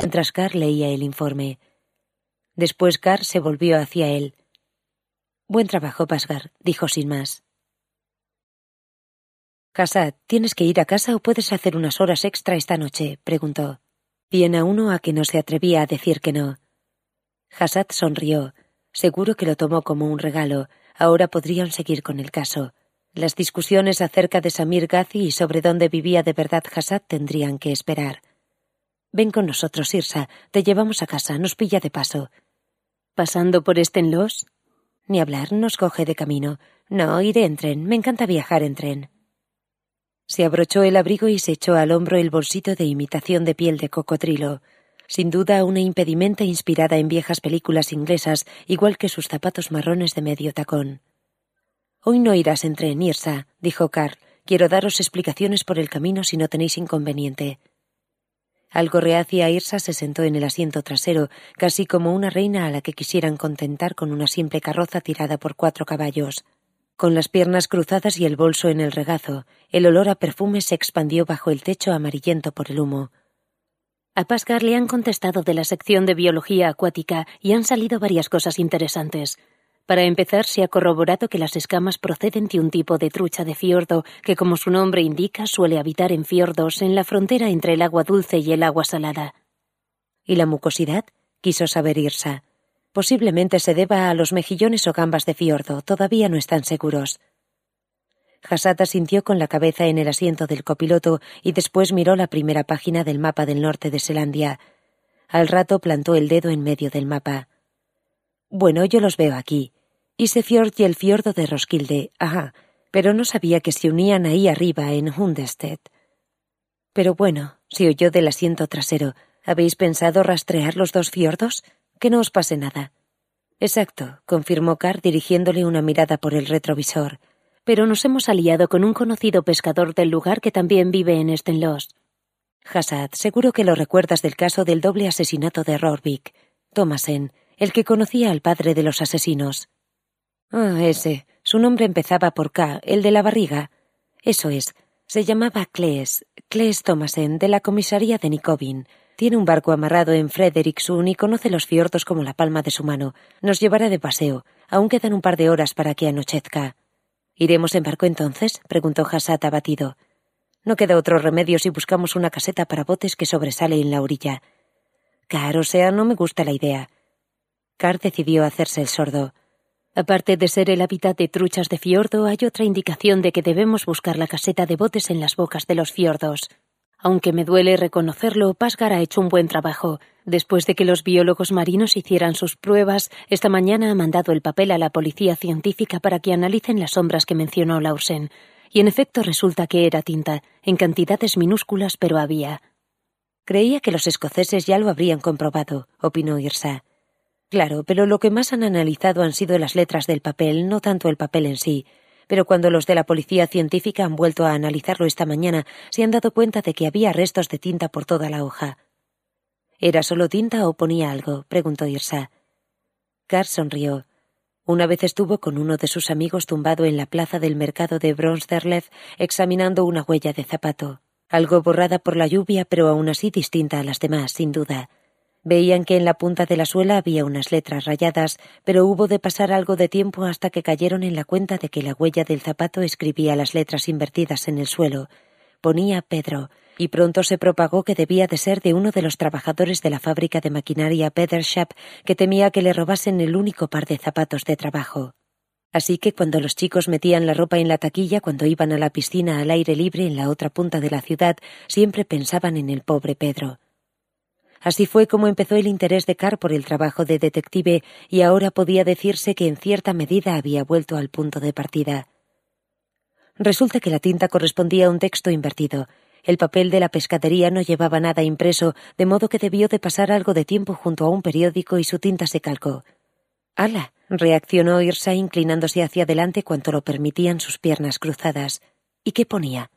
mientras Carr leía el informe. Después Carr se volvió hacia él. Buen trabajo, Pasgar, dijo sin más. Casa, ¿tienes que ir a casa o puedes hacer unas horas extra esta noche? preguntó. Bien a uno a que no se atrevía a decir que no. Hassad sonrió. Seguro que lo tomó como un regalo. Ahora podrían seguir con el caso. Las discusiones acerca de Samir Ghazi y sobre dónde vivía de verdad Hassad tendrían que esperar. Ven con nosotros, Irsa. Te llevamos a casa. Nos pilla de paso. ¿Pasando por Estenlos? Ni hablar, nos coge de camino. No, iré en tren. Me encanta viajar en tren. Se abrochó el abrigo y se echó al hombro el bolsito de imitación de piel de cocodrilo. Sin duda una impedimenta inspirada en viejas películas inglesas, igual que sus zapatos marrones de medio tacón. Hoy no irás en tren, Irsa, dijo Carl. Quiero daros explicaciones por el camino si no tenéis inconveniente. Algo reacia Irsa se sentó en el asiento trasero, casi como una reina a la que quisieran contentar con una simple carroza tirada por cuatro caballos. Con las piernas cruzadas y el bolso en el regazo, el olor a perfume se expandió bajo el techo amarillento por el humo. A Pascal le han contestado de la sección de biología acuática y han salido varias cosas interesantes. Para empezar, se ha corroborado que las escamas proceden de un tipo de trucha de fiordo que, como su nombre indica, suele habitar en fiordos en la frontera entre el agua dulce y el agua salada. ¿Y la mucosidad? quiso saber Irsa. Posiblemente se deba a los mejillones o gambas de fiordo, todavía no están seguros. Hasata sintió con la cabeza en el asiento del copiloto y después miró la primera página del mapa del norte de Selandia. Al rato plantó el dedo en medio del mapa. Bueno, yo los veo aquí. Isefjord y el fiordo de Roskilde, ajá, pero no sabía que se unían ahí arriba, en Hundestedt. Pero bueno, si oyó del asiento trasero, ¿habéis pensado rastrear los dos fiordos? Que no os pase nada. Exacto, confirmó Carr dirigiéndole una mirada por el retrovisor. Pero nos hemos aliado con un conocido pescador del lugar que también vive en Stenlos. Hassad, seguro que lo recuerdas del caso del doble asesinato de Rorvik. Thomasen, el que conocía al padre de los asesinos. Ah, ese. Su nombre empezaba por K, el de la barriga. Eso es. Se llamaba Clees, Clees Thomasen, de la comisaría de Nikovin. Tiene un barco amarrado en Frederiksund y conoce los fiordos como la palma de su mano. Nos llevará de paseo. Aún quedan un par de horas para que anochezca. ¿Iremos en barco entonces? preguntó Hassat abatido. No queda otro remedio si buscamos una caseta para botes que sobresale en la orilla. Car, o sea, no me gusta la idea. Car decidió hacerse el sordo. Aparte de ser el hábitat de truchas de fiordo, hay otra indicación de que debemos buscar la caseta de botes en las bocas de los fiordos. Aunque me duele reconocerlo, Pasgar ha hecho un buen trabajo. Después de que los biólogos marinos hicieran sus pruebas, esta mañana ha mandado el papel a la policía científica para que analicen las sombras que mencionó Laursen. Y en efecto resulta que era tinta, en cantidades minúsculas, pero había. Creía que los escoceses ya lo habrían comprobado, opinó Irsa. Claro, pero lo que más han analizado han sido las letras del papel, no tanto el papel en sí. Pero cuando los de la policía científica han vuelto a analizarlo esta mañana, se han dado cuenta de que había restos de tinta por toda la hoja. ¿Era solo tinta o ponía algo? preguntó Irsa. Carr sonrió. Una vez estuvo con uno de sus amigos tumbado en la plaza del mercado de Bronsterlev examinando una huella de zapato, algo borrada por la lluvia, pero aún así distinta a las demás, sin duda. Veían que en la punta de la suela había unas letras rayadas, pero hubo de pasar algo de tiempo hasta que cayeron en la cuenta de que la huella del zapato escribía las letras invertidas en el suelo. Ponía Pedro, y pronto se propagó que debía de ser de uno de los trabajadores de la fábrica de maquinaria Pedershap que temía que le robasen el único par de zapatos de trabajo. Así que cuando los chicos metían la ropa en la taquilla cuando iban a la piscina al aire libre en la otra punta de la ciudad, siempre pensaban en el pobre Pedro. Así fue como empezó el interés de Carr por el trabajo de detective y ahora podía decirse que en cierta medida había vuelto al punto de partida. Resulta que la tinta correspondía a un texto invertido. El papel de la pescadería no llevaba nada impreso, de modo que debió de pasar algo de tiempo junto a un periódico y su tinta se calcó. ¡Hala! reaccionó Irsa inclinándose hacia adelante cuanto lo permitían sus piernas cruzadas. ¿Y qué ponía?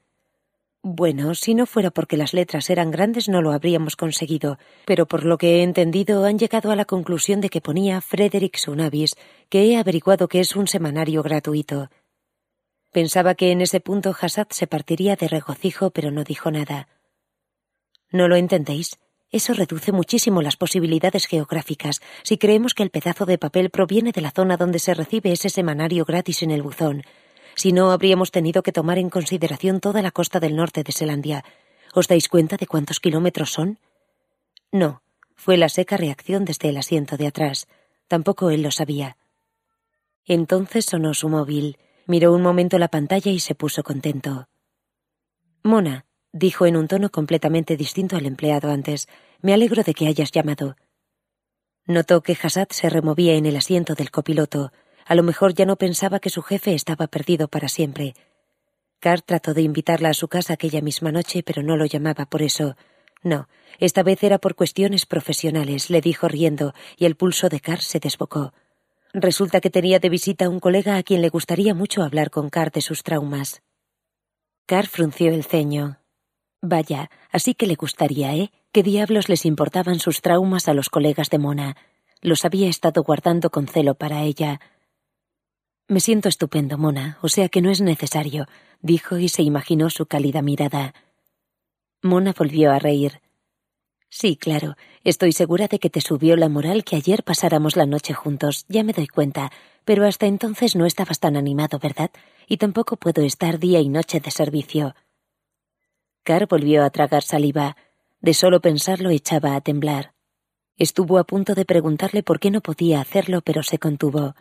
Bueno, si no fuera porque las letras eran grandes no lo habríamos conseguido, pero por lo que he entendido han llegado a la conclusión de que ponía Frederick Sunavis, que he averiguado que es un semanario gratuito. Pensaba que en ese punto Hassad se partiría de regocijo, pero no dijo nada. No lo entendéis. Eso reduce muchísimo las posibilidades geográficas si creemos que el pedazo de papel proviene de la zona donde se recibe ese semanario gratis en el buzón, si no, habríamos tenido que tomar en consideración toda la costa del norte de Selandia. ¿Os dais cuenta de cuántos kilómetros son? No, fue la seca reacción desde el asiento de atrás. Tampoco él lo sabía. Entonces sonó su móvil, miró un momento la pantalla y se puso contento. Mona, dijo en un tono completamente distinto al empleado antes, me alegro de que hayas llamado. Notó que Hassad se removía en el asiento del copiloto, a lo mejor ya no pensaba que su jefe estaba perdido para siempre. Carr trató de invitarla a su casa aquella misma noche, pero no lo llamaba por eso. No, esta vez era por cuestiones profesionales, le dijo riendo, y el pulso de Carr se desbocó. Resulta que tenía de visita a un colega a quien le gustaría mucho hablar con Carr de sus traumas. Carr frunció el ceño. Vaya, así que le gustaría, ¿eh? ¿Qué diablos les importaban sus traumas a los colegas de Mona? Los había estado guardando con celo para ella. Me siento estupendo, Mona, o sea que no es necesario, dijo y se imaginó su cálida mirada. Mona volvió a reír. Sí, claro, estoy segura de que te subió la moral que ayer pasáramos la noche juntos, ya me doy cuenta, pero hasta entonces no estabas tan animado, ¿verdad? Y tampoco puedo estar día y noche de servicio. Car volvió a tragar saliva. De solo pensarlo echaba a temblar. Estuvo a punto de preguntarle por qué no podía hacerlo, pero se contuvo.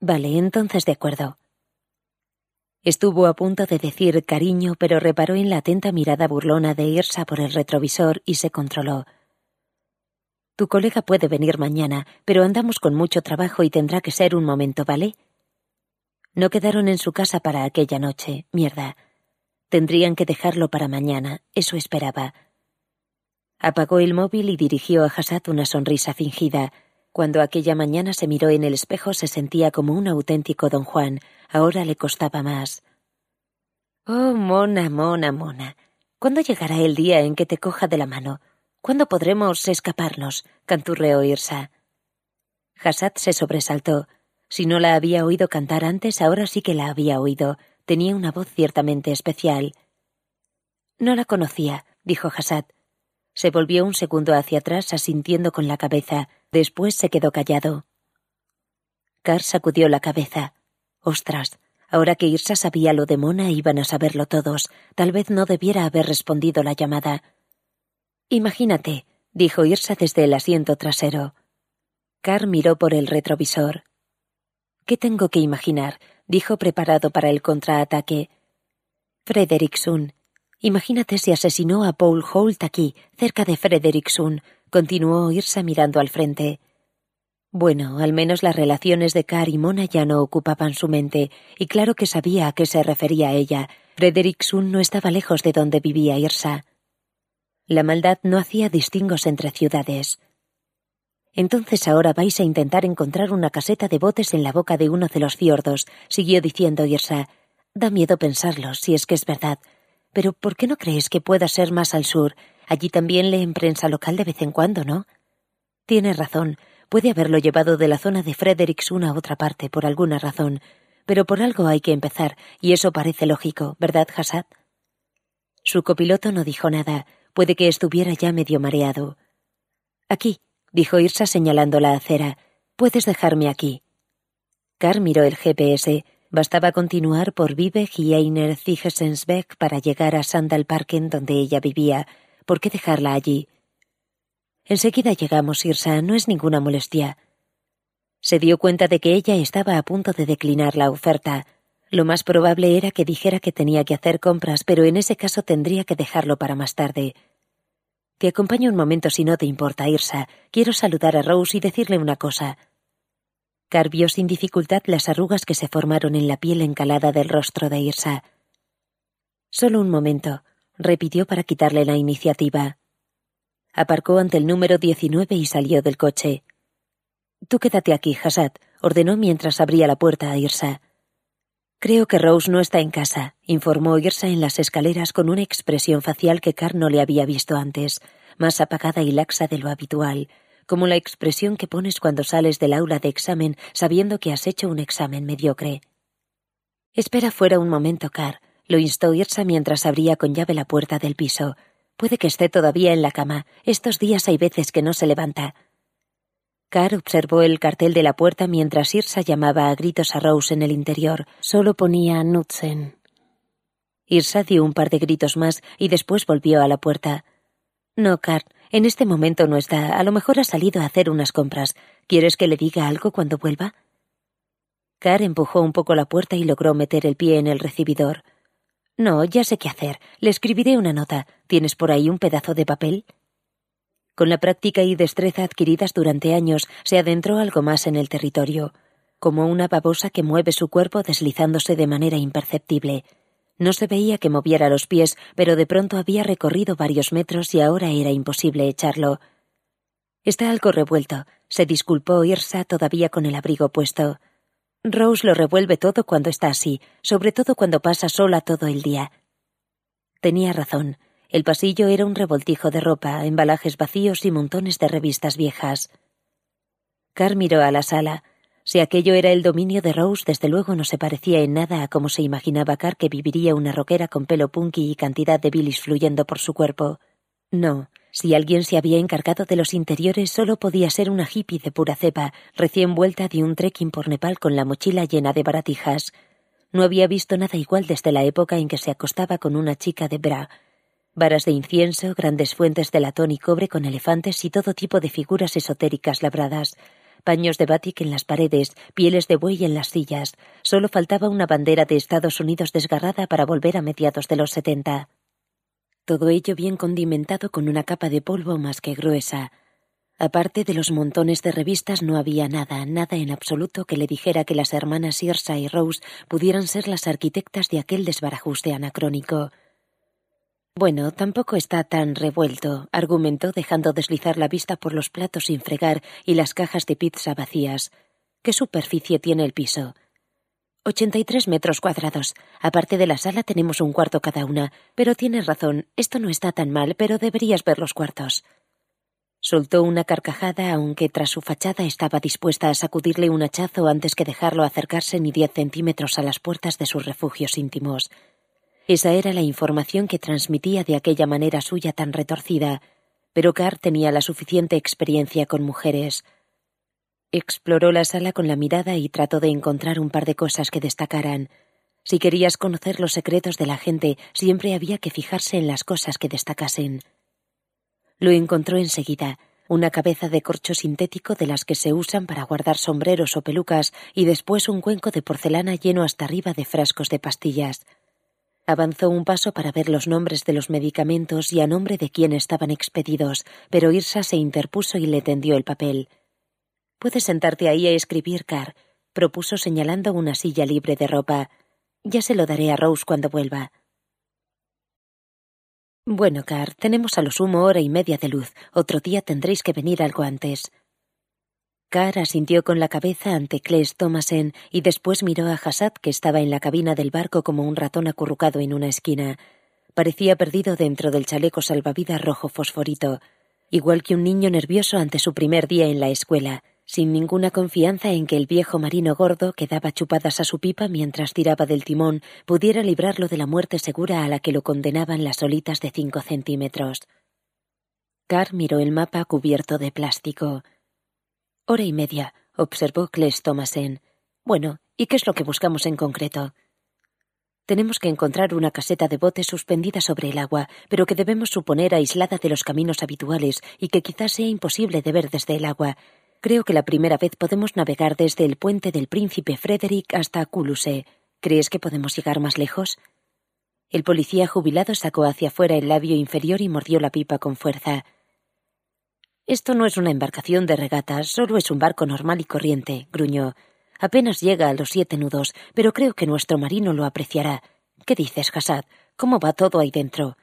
Vale, entonces de acuerdo. Estuvo a punto de decir cariño, pero reparó en la atenta mirada burlona de Irsa por el retrovisor y se controló. Tu colega puede venir mañana, pero andamos con mucho trabajo y tendrá que ser un momento, ¿vale? No quedaron en su casa para aquella noche, mierda. Tendrían que dejarlo para mañana, eso esperaba. Apagó el móvil y dirigió a Hassad una sonrisa fingida, cuando aquella mañana se miró en el espejo se sentía como un auténtico don Juan. Ahora le costaba más. Oh, mona, mona, mona. ¿Cuándo llegará el día en que te coja de la mano? ¿Cuándo podremos escaparnos? canturreó Irsa. Hassad se sobresaltó. Si no la había oído cantar antes, ahora sí que la había oído. Tenía una voz ciertamente especial. No la conocía, dijo Hassad. Se volvió un segundo hacia atrás asintiendo con la cabeza. Después se quedó callado. Carr sacudió la cabeza. Ostras, ahora que Irsa sabía lo de Mona iban a saberlo todos. Tal vez no debiera haber respondido la llamada. Imagínate, dijo Irsa desde el asiento trasero. Carr miró por el retrovisor. ¿Qué tengo que imaginar? dijo preparado para el contraataque. Frederickson. Imagínate si asesinó a Paul Holt aquí, cerca de Frederickson, continuó Irsa mirando al frente. Bueno, al menos las relaciones de Car y Mona ya no ocupaban su mente, y claro que sabía a qué se refería ella. Frederickson no estaba lejos de donde vivía Irsa. La maldad no hacía distingos entre ciudades. Entonces ahora vais a intentar encontrar una caseta de botes en la boca de uno de los fiordos, siguió diciendo Irsa. Da miedo pensarlo, si es que es verdad. Pero ¿por qué no crees que pueda ser más al sur, Allí también leen prensa local de vez en cuando, ¿no? Tienes razón. Puede haberlo llevado de la zona de Frederickson a otra parte por alguna razón. Pero por algo hay que empezar, y eso parece lógico, ¿verdad, Hassad? Su copiloto no dijo nada. Puede que estuviera ya medio mareado. Aquí, dijo Irsa señalando la acera. Puedes dejarme aquí. Carr miró el GPS. Bastaba continuar por Vive y Einer Zigesensbeck para llegar a Sandalparken donde ella vivía, ¿Por qué dejarla allí? Enseguida llegamos, Irsa, no es ninguna molestia. Se dio cuenta de que ella estaba a punto de declinar la oferta. Lo más probable era que dijera que tenía que hacer compras, pero en ese caso tendría que dejarlo para más tarde. Te acompaño un momento si no te importa, Irsa. Quiero saludar a Rose y decirle una cosa. Car vio sin dificultad las arrugas que se formaron en la piel encalada del rostro de Irsa. Solo un momento repitió para quitarle la iniciativa. Aparcó ante el número 19 y salió del coche. Tú quédate aquí, Hassad, ordenó mientras abría la puerta a Irsa. Creo que Rose no está en casa, informó Irsa en las escaleras con una expresión facial que Carr no le había visto antes, más apagada y laxa de lo habitual, como la expresión que pones cuando sales del aula de examen sabiendo que has hecho un examen mediocre. Espera fuera un momento, Carr, lo instó Irsa mientras abría con llave la puerta del piso. Puede que esté todavía en la cama. Estos días hay veces que no se levanta. Carr observó el cartel de la puerta mientras Irsa llamaba a gritos a Rose en el interior. Solo ponía Nutzen. Irsa dio un par de gritos más y después volvió a la puerta. No, Carr, en este momento no está. A lo mejor ha salido a hacer unas compras. ¿Quieres que le diga algo cuando vuelva? Carr empujó un poco la puerta y logró meter el pie en el recibidor. No, ya sé qué hacer. Le escribiré una nota. ¿Tienes por ahí un pedazo de papel? Con la práctica y destreza adquiridas durante años, se adentró algo más en el territorio, como una babosa que mueve su cuerpo deslizándose de manera imperceptible. No se veía que moviera los pies, pero de pronto había recorrido varios metros y ahora era imposible echarlo. Está algo revuelto, se disculpó Irsa todavía con el abrigo puesto. Rose lo revuelve todo cuando está así, sobre todo cuando pasa sola todo el día. Tenía razón. El pasillo era un revoltijo de ropa, embalajes vacíos y montones de revistas viejas. Car miró a la sala. Si aquello era el dominio de Rose, desde luego no se parecía en nada a cómo se imaginaba Car que viviría una roquera con pelo punky y cantidad de bilis fluyendo por su cuerpo. No, si alguien se había encargado de los interiores, solo podía ser una hippie de pura cepa, recién vuelta de un trekking por Nepal con la mochila llena de baratijas. No había visto nada igual desde la época en que se acostaba con una chica de bra, varas de incienso, grandes fuentes de latón y cobre con elefantes y todo tipo de figuras esotéricas labradas, paños de batik en las paredes, pieles de buey en las sillas. Solo faltaba una bandera de Estados Unidos desgarrada para volver a mediados de los setenta. Todo ello bien condimentado con una capa de polvo más que gruesa. Aparte de los montones de revistas no había nada, nada en absoluto que le dijera que las hermanas Irsa y Rose pudieran ser las arquitectas de aquel desbarajuste anacrónico. Bueno, tampoco está tan revuelto, argumentó dejando deslizar la vista por los platos sin fregar y las cajas de pizza vacías. ¿Qué superficie tiene el piso? Ochenta y tres metros cuadrados. Aparte de la sala tenemos un cuarto cada una. Pero tienes razón, esto no está tan mal, pero deberías ver los cuartos. Soltó una carcajada, aunque tras su fachada estaba dispuesta a sacudirle un hachazo antes que dejarlo acercarse ni diez centímetros a las puertas de sus refugios íntimos. Esa era la información que transmitía de aquella manera suya tan retorcida, pero Carr tenía la suficiente experiencia con mujeres. Exploró la sala con la mirada y trató de encontrar un par de cosas que destacaran. Si querías conocer los secretos de la gente, siempre había que fijarse en las cosas que destacasen. Lo encontró enseguida, una cabeza de corcho sintético de las que se usan para guardar sombreros o pelucas y después un cuenco de porcelana lleno hasta arriba de frascos de pastillas. Avanzó un paso para ver los nombres de los medicamentos y a nombre de quién estaban expedidos, pero Irsa se interpuso y le tendió el papel. Puedes sentarte ahí a escribir, Car, propuso señalando una silla libre de ropa. Ya se lo daré a Rose cuando vuelva. Bueno, Car, tenemos a lo sumo hora y media de luz. Otro día tendréis que venir algo antes. Carr asintió con la cabeza ante Claes Thomasen y después miró a Hassad que estaba en la cabina del barco como un ratón acurrucado en una esquina. Parecía perdido dentro del chaleco salvavidas rojo fosforito, igual que un niño nervioso ante su primer día en la escuela, sin ninguna confianza en que el viejo marino gordo que daba chupadas a su pipa mientras tiraba del timón pudiera librarlo de la muerte segura a la que lo condenaban las olitas de cinco centímetros. Carr miró el mapa cubierto de plástico. Hora y media, observó Claes Thomasen. Bueno, ¿y qué es lo que buscamos en concreto? Tenemos que encontrar una caseta de botes suspendida sobre el agua, pero que debemos suponer aislada de los caminos habituales y que quizás sea imposible de ver desde el agua. Creo que la primera vez podemos navegar desde el puente del príncipe Frederick hasta Culuse. ¿Crees que podemos llegar más lejos? El policía jubilado sacó hacia afuera el labio inferior y mordió la pipa con fuerza. Esto no es una embarcación de regatas, solo es un barco normal y corriente, gruñó. Apenas llega a los siete nudos, pero creo que nuestro marino lo apreciará. ¿Qué dices, Hassad? ¿Cómo va todo ahí dentro?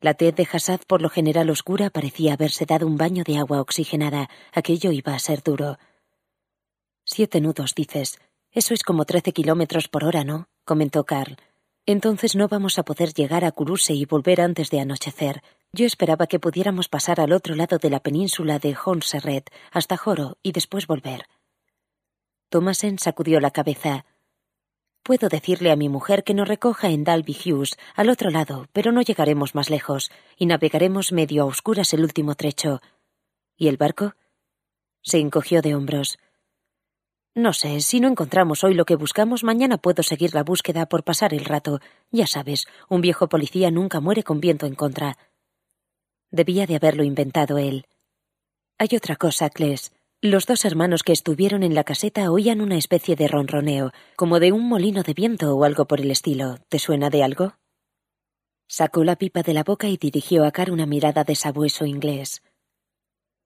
La tez de Hassad, por lo general oscura, parecía haberse dado un baño de agua oxigenada. Aquello iba a ser duro. Siete nudos, dices. Eso es como trece kilómetros por hora, ¿no? comentó Carl. Entonces no vamos a poder llegar a Kuruse y volver antes de anochecer. Yo esperaba que pudiéramos pasar al otro lado de la península de Honserret hasta Joro y después volver. Thomasen sacudió la cabeza. Puedo decirle a mi mujer que nos recoja en Dalby Hughes, al otro lado, pero no llegaremos más lejos, y navegaremos medio a oscuras el último trecho. ¿Y el barco? Se encogió de hombros. No sé, si no encontramos hoy lo que buscamos, mañana puedo seguir la búsqueda por pasar el rato. Ya sabes, un viejo policía nunca muere con viento en contra. Debía de haberlo inventado él. Hay otra cosa, Cles. Los dos hermanos que estuvieron en la caseta oían una especie de ronroneo, como de un molino de viento o algo por el estilo. ¿Te suena de algo? Sacó la pipa de la boca y dirigió a Car una mirada de sabueso inglés.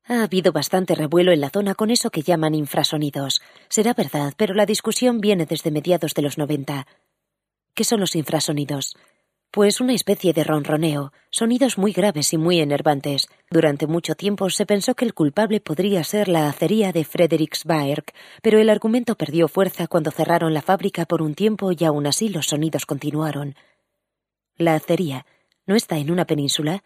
Ha habido bastante revuelo en la zona con eso que llaman infrasonidos. Será verdad, pero la discusión viene desde mediados de los noventa. ¿Qué son los infrasonidos? Pues una especie de ronroneo, sonidos muy graves y muy enervantes. Durante mucho tiempo se pensó que el culpable podría ser la acería de Frederiksberg, pero el argumento perdió fuerza cuando cerraron la fábrica por un tiempo y aún así los sonidos continuaron. La acería no está en una península,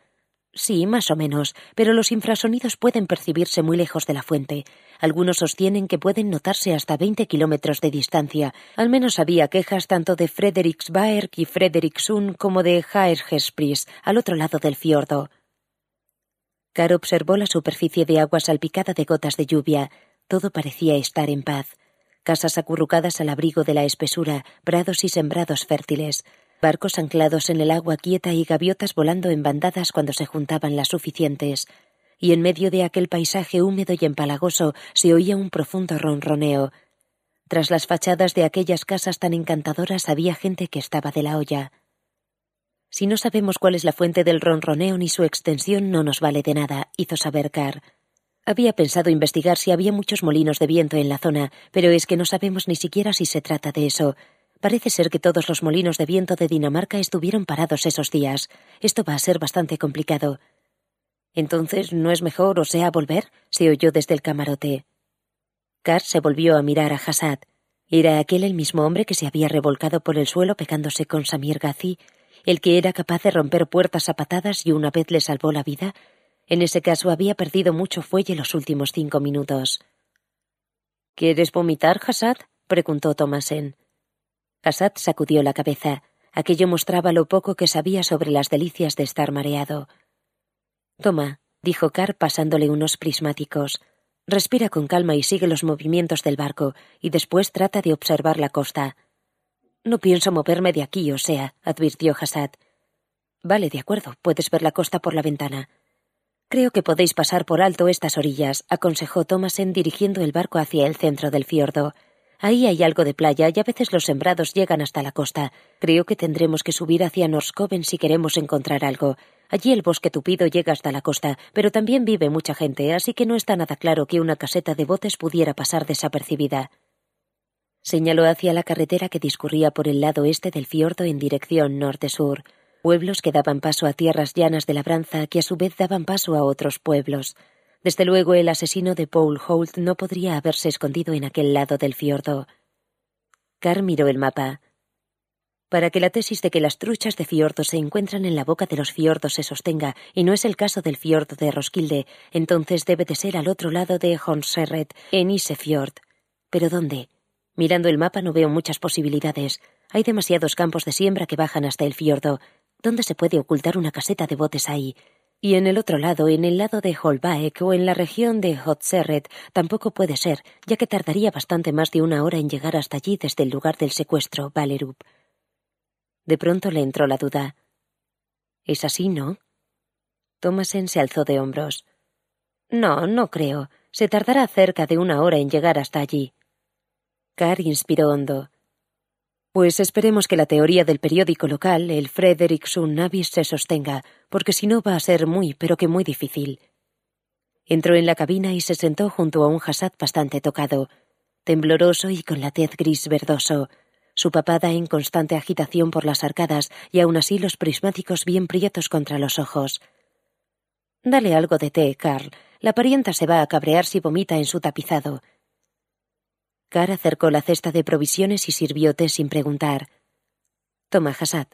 Sí, más o menos, pero los infrasonidos pueden percibirse muy lejos de la fuente. Algunos sostienen que pueden notarse hasta 20 kilómetros de distancia. Al menos había quejas tanto de Frederiksberg y Frederiksund como de Haergespris, al otro lado del fiordo. Car observó la superficie de agua salpicada de gotas de lluvia. Todo parecía estar en paz. Casas acurrucadas al abrigo de la espesura, prados y sembrados fértiles barcos anclados en el agua quieta y gaviotas volando en bandadas cuando se juntaban las suficientes, y en medio de aquel paisaje húmedo y empalagoso se oía un profundo ronroneo. Tras las fachadas de aquellas casas tan encantadoras había gente que estaba de la olla. Si no sabemos cuál es la fuente del ronroneo ni su extensión, no nos vale de nada, hizo saber Carr. Había pensado investigar si había muchos molinos de viento en la zona, pero es que no sabemos ni siquiera si se trata de eso. Parece ser que todos los molinos de viento de Dinamarca estuvieron parados esos días. Esto va a ser bastante complicado. Entonces, ¿no es mejor, o sea, volver? se oyó desde el camarote. Carr se volvió a mirar a Hassad. ¿Era aquel el mismo hombre que se había revolcado por el suelo pegándose con Samir Gazi, el que era capaz de romper puertas a patadas y una vez le salvó la vida? En ese caso había perdido mucho fuelle los últimos cinco minutos. ¿Quieres vomitar, Hassad? preguntó Thomasen. Hassad sacudió la cabeza. Aquello mostraba lo poco que sabía sobre las delicias de estar mareado. Toma, dijo Carr pasándole unos prismáticos. Respira con calma y sigue los movimientos del barco, y después trata de observar la costa. No pienso moverme de aquí, o sea, advirtió Hassad. Vale, de acuerdo, puedes ver la costa por la ventana. Creo que podéis pasar por alto estas orillas, aconsejó Thomasen dirigiendo el barco hacia el centro del fiordo. Ahí hay algo de playa y a veces los sembrados llegan hasta la costa. Creo que tendremos que subir hacia Norskoven si queremos encontrar algo. Allí el bosque tupido llega hasta la costa, pero también vive mucha gente, así que no está nada claro que una caseta de botes pudiera pasar desapercibida. Señaló hacia la carretera que discurría por el lado este del fiordo en dirección norte-sur. Pueblos que daban paso a tierras llanas de labranza que a su vez daban paso a otros pueblos. Desde luego el asesino de Paul Holt no podría haberse escondido en aquel lado del fiordo. Carr miró el mapa. Para que la tesis de que las truchas de fiordo se encuentran en la boca de los fiordos se sostenga, y no es el caso del fiordo de Roskilde, entonces debe de ser al otro lado de Hornserret, en Isefjord. ¿Pero dónde? Mirando el mapa no veo muchas posibilidades. Hay demasiados campos de siembra que bajan hasta el fiordo. ¿Dónde se puede ocultar una caseta de botes ahí? Y en el otro lado, en el lado de Holbaek o en la región de Hotserret, tampoco puede ser, ya que tardaría bastante más de una hora en llegar hasta allí desde el lugar del secuestro, Valerup. De pronto le entró la duda. ¿Es así, no? Thomasen se alzó de hombros. No, no creo. Se tardará cerca de una hora en llegar hasta allí. Carr inspiró hondo. Pues esperemos que la teoría del periódico local, el Frederickson Navis, se sostenga, porque si no va a ser muy, pero que muy difícil. Entró en la cabina y se sentó junto a un Hassad bastante tocado, tembloroso y con la tez gris verdoso. su papada en constante agitación por las arcadas y aún así los prismáticos bien prietos contra los ojos. Dale algo de té, Carl. La parienta se va a cabrear si vomita en su tapizado. Carl acercó la cesta de provisiones y sirvió té sin preguntar. Toma, Hassad.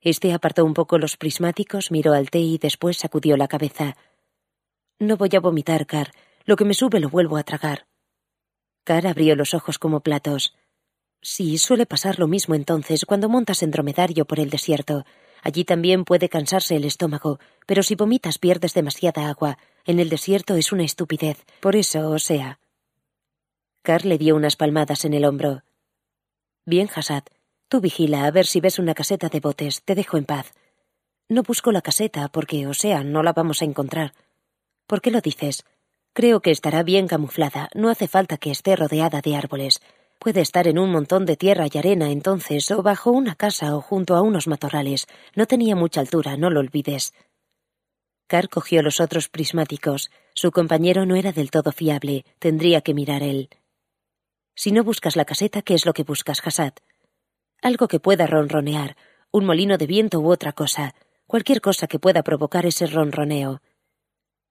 Este apartó un poco los prismáticos, miró al té y después sacudió la cabeza. No voy a vomitar, Car. Lo que me sube lo vuelvo a tragar. Car abrió los ojos como platos. Sí, suele pasar lo mismo entonces cuando montas en dromedario por el desierto. Allí también puede cansarse el estómago, pero si vomitas pierdes demasiada agua. En el desierto es una estupidez. Por eso, o sea. Car le dio unas palmadas en el hombro. Bien, Hassad. Tú vigila a ver si ves una caseta de botes. Te dejo en paz. No busco la caseta porque, o sea, no la vamos a encontrar. ¿Por qué lo dices? Creo que estará bien camuflada. No hace falta que esté rodeada de árboles. Puede estar en un montón de tierra y arena entonces, o bajo una casa o junto a unos matorrales. No tenía mucha altura, no lo olvides. Carr cogió los otros prismáticos. Su compañero no era del todo fiable. Tendría que mirar él. Si no buscas la caseta, ¿qué es lo que buscas, Hassad? Algo que pueda ronronear, un molino de viento u otra cosa, cualquier cosa que pueda provocar ese ronroneo.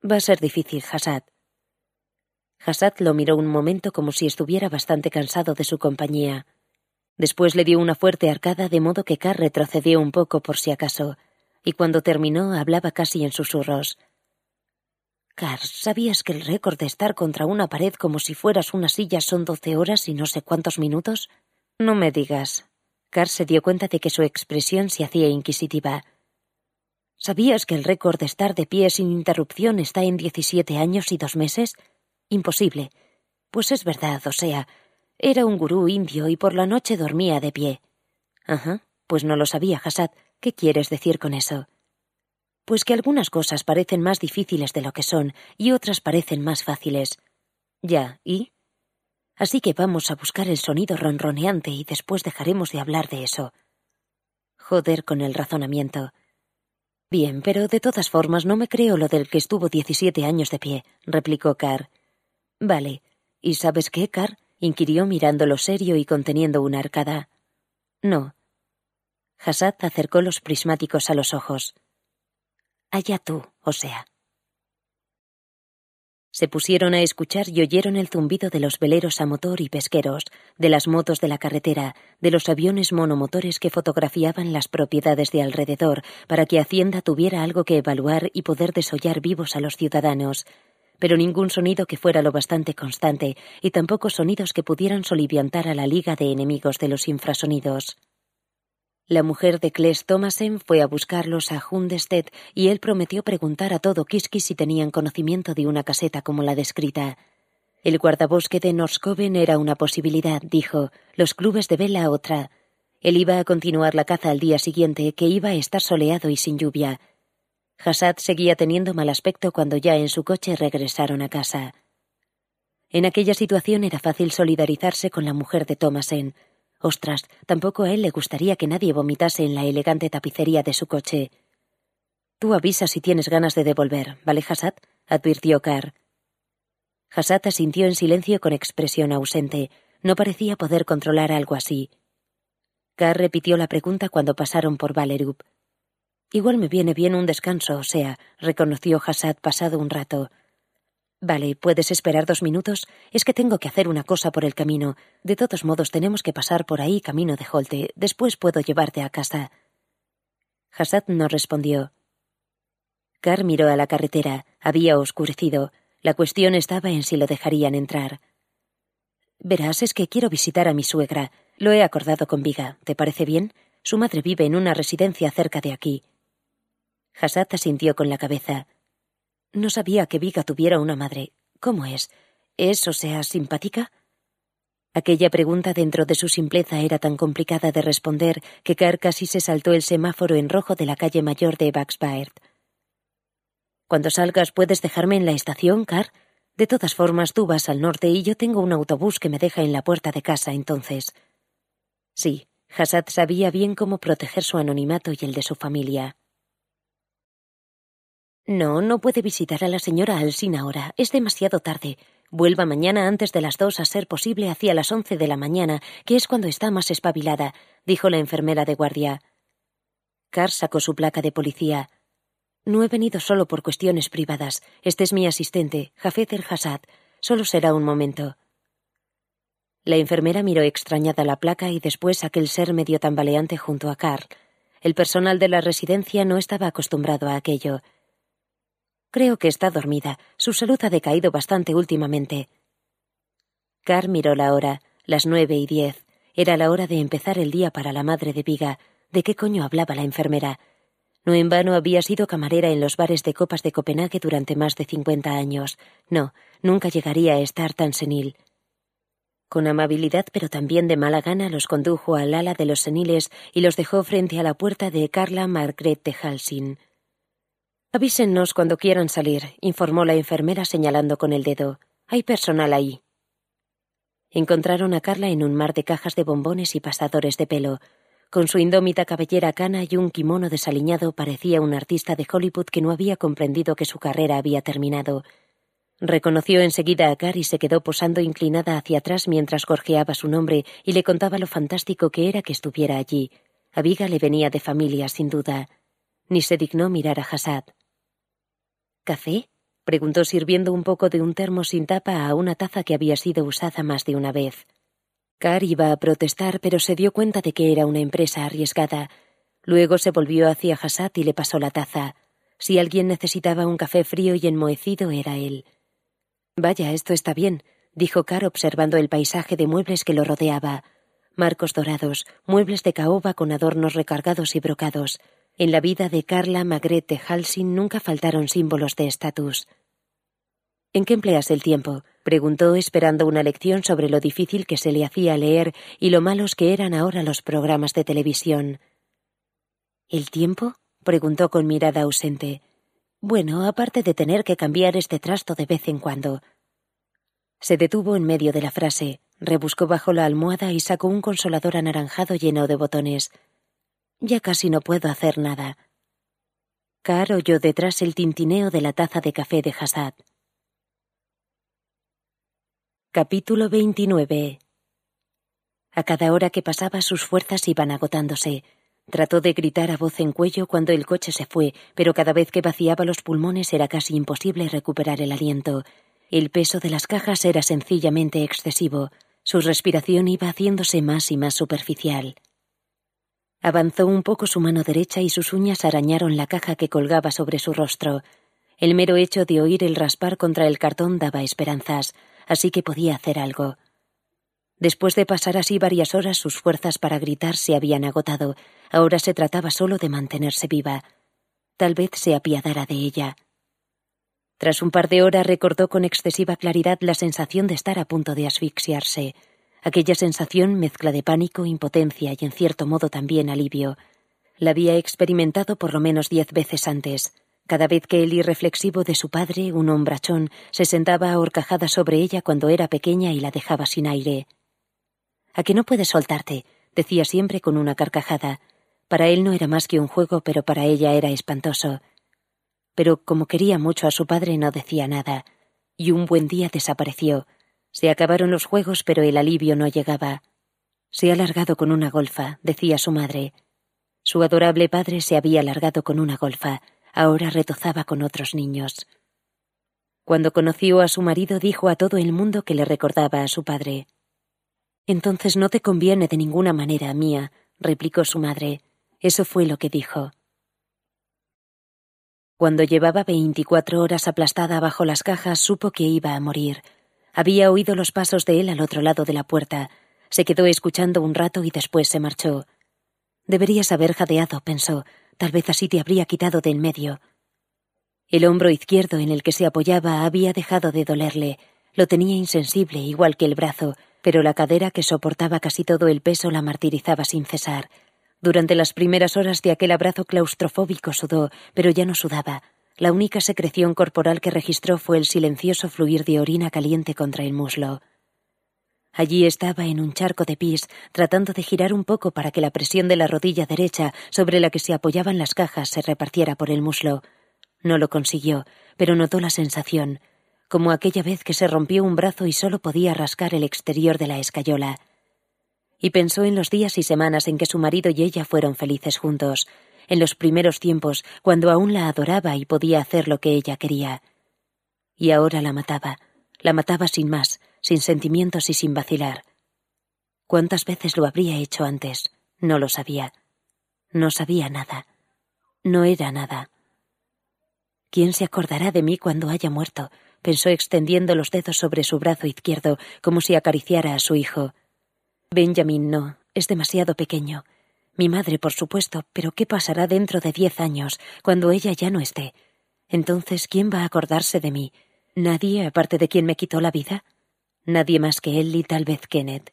Va a ser difícil, Hassad. Hassad lo miró un momento como si estuviera bastante cansado de su compañía. Después le dio una fuerte arcada de modo que Carr retrocedió un poco por si acaso, y cuando terminó hablaba casi en susurros. Carr, ¿sabías que el récord de estar contra una pared como si fueras una silla son doce horas y no sé cuántos minutos? No me digas. Carr se dio cuenta de que su expresión se hacía inquisitiva. ¿Sabías que el récord de estar de pie sin interrupción está en diecisiete años y dos meses? Imposible. Pues es verdad, o sea, era un gurú indio y por la noche dormía de pie. Ajá, pues no lo sabía, Hassad. ¿Qué quieres decir con eso? Pues que algunas cosas parecen más difíciles de lo que son y otras parecen más fáciles. Ya, ¿y? Así que vamos a buscar el sonido ronroneante y después dejaremos de hablar de eso. Joder con el razonamiento. Bien, pero de todas formas no me creo lo del que estuvo diecisiete años de pie, replicó Carr. Vale. ¿Y sabes qué, Car? inquirió mirándolo serio y conteniendo una arcada. No. Hassad acercó los prismáticos a los ojos. Allá tú, o sea. Se pusieron a escuchar y oyeron el zumbido de los veleros a motor y pesqueros, de las motos de la carretera, de los aviones monomotores que fotografiaban las propiedades de alrededor para que Hacienda tuviera algo que evaluar y poder desollar vivos a los ciudadanos, pero ningún sonido que fuera lo bastante constante, y tampoco sonidos que pudieran soliviantar a la liga de enemigos de los infrasonidos. La mujer de Kles Thomasen fue a buscarlos a Hundestedt y él prometió preguntar a todo Kiski si tenían conocimiento de una caseta como la descrita. El guardabosque de Norskoven era una posibilidad, dijo, los clubes de vela otra. Él iba a continuar la caza al día siguiente, que iba a estar soleado y sin lluvia. Hassad seguía teniendo mal aspecto cuando ya en su coche regresaron a casa. En aquella situación era fácil solidarizarse con la mujer de Thomasen. Ostras, tampoco a él le gustaría que nadie vomitase en la elegante tapicería de su coche. Tú avisas si tienes ganas de devolver, ¿vale, Hassad? advirtió Carr. Hassad asintió en silencio con expresión ausente. No parecía poder controlar algo así. Carr repitió la pregunta cuando pasaron por Valerup. Igual me viene bien un descanso, o sea, reconoció Hassad pasado un rato. Vale, ¿puedes esperar dos minutos? Es que tengo que hacer una cosa por el camino. De todos modos, tenemos que pasar por ahí camino de Holte. Después puedo llevarte a casa. Hassad no respondió. Car miró a la carretera. Había oscurecido. La cuestión estaba en si lo dejarían entrar. Verás, es que quiero visitar a mi suegra. Lo he acordado con Viga. ¿Te parece bien? Su madre vive en una residencia cerca de aquí. Hassad asintió con la cabeza. No sabía que Viga tuviera una madre. ¿Cómo es? ¿Es, o sea, simpática? Aquella pregunta dentro de su simpleza era tan complicada de responder que Carr casi se saltó el semáforo en rojo de la calle mayor de Baxbaert. Cuando salgas, ¿puedes dejarme en la estación, Carr? De todas formas, tú vas al norte y yo tengo un autobús que me deja en la puerta de casa entonces. Sí, Hassad sabía bien cómo proteger su anonimato y el de su familia. No, no puede visitar a la señora Alsin ahora. Es demasiado tarde. Vuelva mañana antes de las dos a ser posible hacia las once de la mañana, que es cuando está más espabilada, dijo la enfermera de guardia. Carr sacó su placa de policía. No he venido solo por cuestiones privadas. Este es mi asistente, Jafet el Hassad. Solo será un momento. La enfermera miró extrañada la placa y después aquel ser medio tambaleante junto a Carl. El personal de la residencia no estaba acostumbrado a aquello. Creo que está dormida. Su salud ha decaído bastante últimamente. Carr miró la hora, las nueve y diez. Era la hora de empezar el día para la madre de Viga. ¿De qué coño hablaba la enfermera? No en vano había sido camarera en los bares de copas de Copenhague durante más de cincuenta años. No, nunca llegaría a estar tan senil. Con amabilidad pero también de mala gana los condujo al ala de los seniles y los dejó frente a la puerta de Carla Margret de Halsin. Avísennos cuando quieran salir, informó la enfermera señalando con el dedo. Hay personal ahí. Encontraron a Carla en un mar de cajas de bombones y pasadores de pelo. Con su indómita cabellera cana y un kimono desaliñado parecía un artista de Hollywood que no había comprendido que su carrera había terminado. Reconoció enseguida a Carr y se quedó posando inclinada hacia atrás mientras gorjeaba su nombre y le contaba lo fantástico que era que estuviera allí. A Viga le venía de familia, sin duda. Ni se dignó mirar a Hassad. ¿Café? preguntó sirviendo un poco de un termo sin tapa a una taza que había sido usada más de una vez. Carr iba a protestar, pero se dio cuenta de que era una empresa arriesgada. Luego se volvió hacia Hassad y le pasó la taza. Si alguien necesitaba un café frío y enmohecido, era él. Vaya, esto está bien, dijo Carr observando el paisaje de muebles que lo rodeaba. Marcos dorados, muebles de caoba con adornos recargados y brocados, en la vida de Carla Magret de Halsing nunca faltaron símbolos de estatus. ¿En qué empleas el tiempo? preguntó esperando una lección sobre lo difícil que se le hacía leer y lo malos que eran ahora los programas de televisión. ¿El tiempo? preguntó con mirada ausente. Bueno, aparte de tener que cambiar este trasto de vez en cuando. Se detuvo en medio de la frase, rebuscó bajo la almohada y sacó un consolador anaranjado lleno de botones. Ya casi no puedo hacer nada. Car oyó detrás el tintineo de la taza de café de Hassad. Capítulo 29 A cada hora que pasaba sus fuerzas iban agotándose. Trató de gritar a voz en cuello cuando el coche se fue, pero cada vez que vaciaba los pulmones era casi imposible recuperar el aliento. El peso de las cajas era sencillamente excesivo. Su respiración iba haciéndose más y más superficial. Avanzó un poco su mano derecha y sus uñas arañaron la caja que colgaba sobre su rostro. El mero hecho de oír el raspar contra el cartón daba esperanzas, así que podía hacer algo. Después de pasar así varias horas, sus fuerzas para gritar se habían agotado. Ahora se trataba solo de mantenerse viva. Tal vez se apiadara de ella. Tras un par de horas recordó con excesiva claridad la sensación de estar a punto de asfixiarse aquella sensación mezcla de pánico, impotencia y en cierto modo también alivio. La había experimentado por lo menos diez veces antes, cada vez que el irreflexivo de su padre, un hombrachón, se sentaba ahorcajada sobre ella cuando era pequeña y la dejaba sin aire. ¿A que no puedes soltarte? decía siempre con una carcajada. Para él no era más que un juego, pero para ella era espantoso. Pero como quería mucho a su padre no decía nada, y un buen día desapareció, se acabaron los juegos, pero el alivio no llegaba. Se ha largado con una golfa, decía su madre. Su adorable padre se había largado con una golfa, ahora retozaba con otros niños. Cuando conoció a su marido dijo a todo el mundo que le recordaba a su padre. Entonces no te conviene de ninguna manera, mía, replicó su madre. Eso fue lo que dijo. Cuando llevaba veinticuatro horas aplastada bajo las cajas, supo que iba a morir, había oído los pasos de él al otro lado de la puerta. Se quedó escuchando un rato y después se marchó. Deberías haber jadeado, pensó. Tal vez así te habría quitado de en medio. El hombro izquierdo en el que se apoyaba había dejado de dolerle. Lo tenía insensible, igual que el brazo, pero la cadera que soportaba casi todo el peso la martirizaba sin cesar. Durante las primeras horas de aquel abrazo claustrofóbico sudó, pero ya no sudaba. La única secreción corporal que registró fue el silencioso fluir de orina caliente contra el muslo. Allí estaba en un charco de pis, tratando de girar un poco para que la presión de la rodilla derecha sobre la que se apoyaban las cajas se repartiera por el muslo. No lo consiguió, pero notó la sensación. como aquella vez que se rompió un brazo y solo podía rascar el exterior de la escayola. Y pensó en los días y semanas en que su marido y ella fueron felices juntos, en los primeros tiempos, cuando aún la adoraba y podía hacer lo que ella quería. Y ahora la mataba, la mataba sin más, sin sentimientos y sin vacilar. ¿Cuántas veces lo habría hecho antes? No lo sabía. No sabía nada. No era nada. ¿Quién se acordará de mí cuando haya muerto? pensó extendiendo los dedos sobre su brazo izquierdo como si acariciara a su hijo. Benjamin no, es demasiado pequeño. Mi madre, por supuesto, pero ¿qué pasará dentro de diez años, cuando ella ya no esté? Entonces, ¿quién va a acordarse de mí? ¿Nadie, aparte de quien me quitó la vida? Nadie más que él y tal vez Kenneth.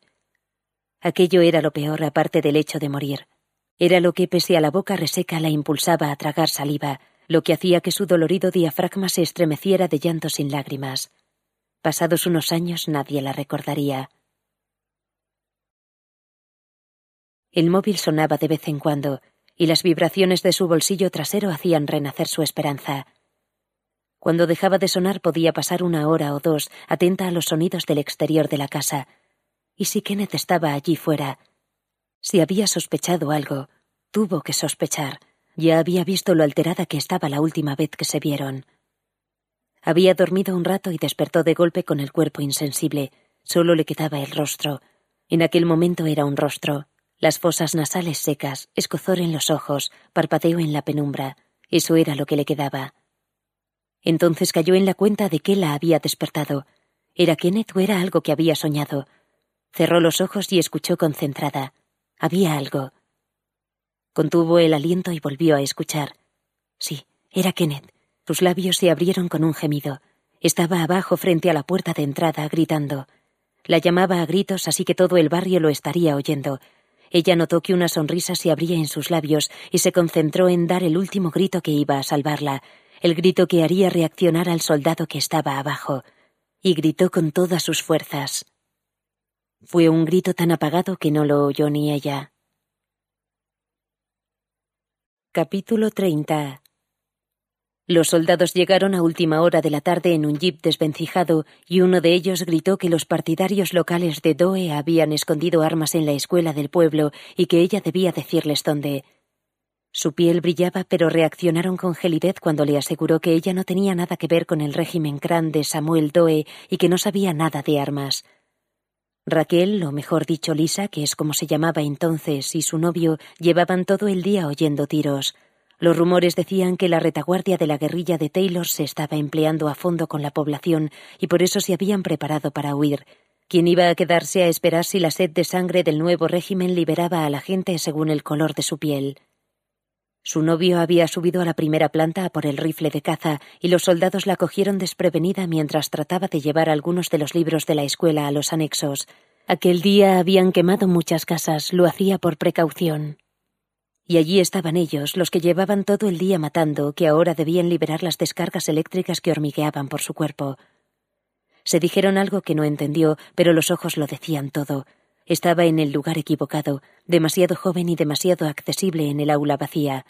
Aquello era lo peor, aparte del hecho de morir. Era lo que, pese a la boca reseca, la impulsaba a tragar saliva, lo que hacía que su dolorido diafragma se estremeciera de llanto sin lágrimas. Pasados unos años nadie la recordaría. El móvil sonaba de vez en cuando, y las vibraciones de su bolsillo trasero hacían renacer su esperanza. Cuando dejaba de sonar podía pasar una hora o dos atenta a los sonidos del exterior de la casa. ¿Y si Kenneth estaba allí fuera? Si había sospechado algo, tuvo que sospechar. Ya había visto lo alterada que estaba la última vez que se vieron. Había dormido un rato y despertó de golpe con el cuerpo insensible. Solo le quedaba el rostro. En aquel momento era un rostro, las fosas nasales secas, escozor en los ojos, parpadeo en la penumbra. Eso era lo que le quedaba. Entonces cayó en la cuenta de que la había despertado. ¿Era Kenneth o era algo que había soñado? Cerró los ojos y escuchó concentrada. Había algo. Contuvo el aliento y volvió a escuchar. Sí, era Kenneth. Sus labios se abrieron con un gemido. Estaba abajo frente a la puerta de entrada, gritando. La llamaba a gritos, así que todo el barrio lo estaría oyendo, ella notó que una sonrisa se abría en sus labios y se concentró en dar el último grito que iba a salvarla, el grito que haría reaccionar al soldado que estaba abajo, y gritó con todas sus fuerzas. Fue un grito tan apagado que no lo oyó ni ella. Capítulo 30 los soldados llegaron a última hora de la tarde en un jeep desvencijado y uno de ellos gritó que los partidarios locales de Doe habían escondido armas en la escuela del pueblo y que ella debía decirles dónde. Su piel brillaba, pero reaccionaron con gelidez cuando le aseguró que ella no tenía nada que ver con el régimen Kran de Samuel Doe y que no sabía nada de armas. Raquel, o mejor dicho Lisa, que es como se llamaba entonces, y su novio llevaban todo el día oyendo tiros. Los rumores decían que la retaguardia de la guerrilla de Taylor se estaba empleando a fondo con la población y por eso se habían preparado para huir. ¿Quién iba a quedarse a esperar si la sed de sangre del nuevo régimen liberaba a la gente según el color de su piel? Su novio había subido a la primera planta por el rifle de caza y los soldados la cogieron desprevenida mientras trataba de llevar algunos de los libros de la escuela a los anexos. Aquel día habían quemado muchas casas, lo hacía por precaución. Y allí estaban ellos, los que llevaban todo el día matando, que ahora debían liberar las descargas eléctricas que hormigueaban por su cuerpo. Se dijeron algo que no entendió, pero los ojos lo decían todo. Estaba en el lugar equivocado, demasiado joven y demasiado accesible en el aula vacía.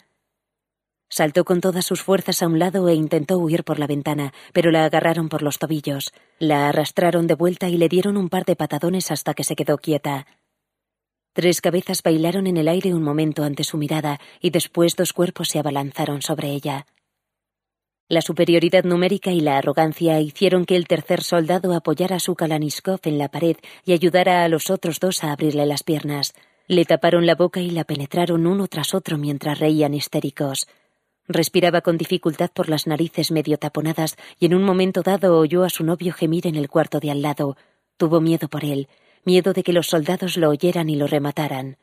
Saltó con todas sus fuerzas a un lado e intentó huir por la ventana, pero la agarraron por los tobillos, la arrastraron de vuelta y le dieron un par de patadones hasta que se quedó quieta. Tres cabezas bailaron en el aire un momento ante su mirada y después dos cuerpos se abalanzaron sobre ella. La superioridad numérica y la arrogancia hicieron que el tercer soldado apoyara su Kalaniskov en la pared y ayudara a los otros dos a abrirle las piernas. Le taparon la boca y la penetraron uno tras otro mientras reían histéricos. Respiraba con dificultad por las narices medio taponadas y en un momento dado oyó a su novio gemir en el cuarto de al lado. Tuvo miedo por él miedo de que los soldados lo oyeran y lo remataran.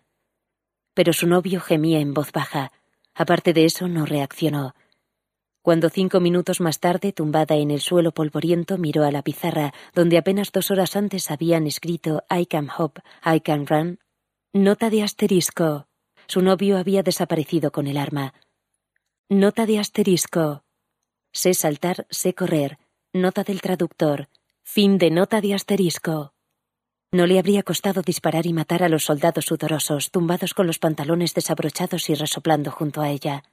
Pero su novio gemía en voz baja. Aparte de eso, no reaccionó. Cuando cinco minutos más tarde, tumbada en el suelo polvoriento, miró a la pizarra, donde apenas dos horas antes habían escrito I can hop, I can run. Nota de asterisco. Su novio había desaparecido con el arma. Nota de asterisco. Sé saltar, sé correr. Nota del traductor. Fin de nota de asterisco. No le habría costado disparar y matar a los soldados sudorosos, tumbados con los pantalones desabrochados y resoplando junto a ella.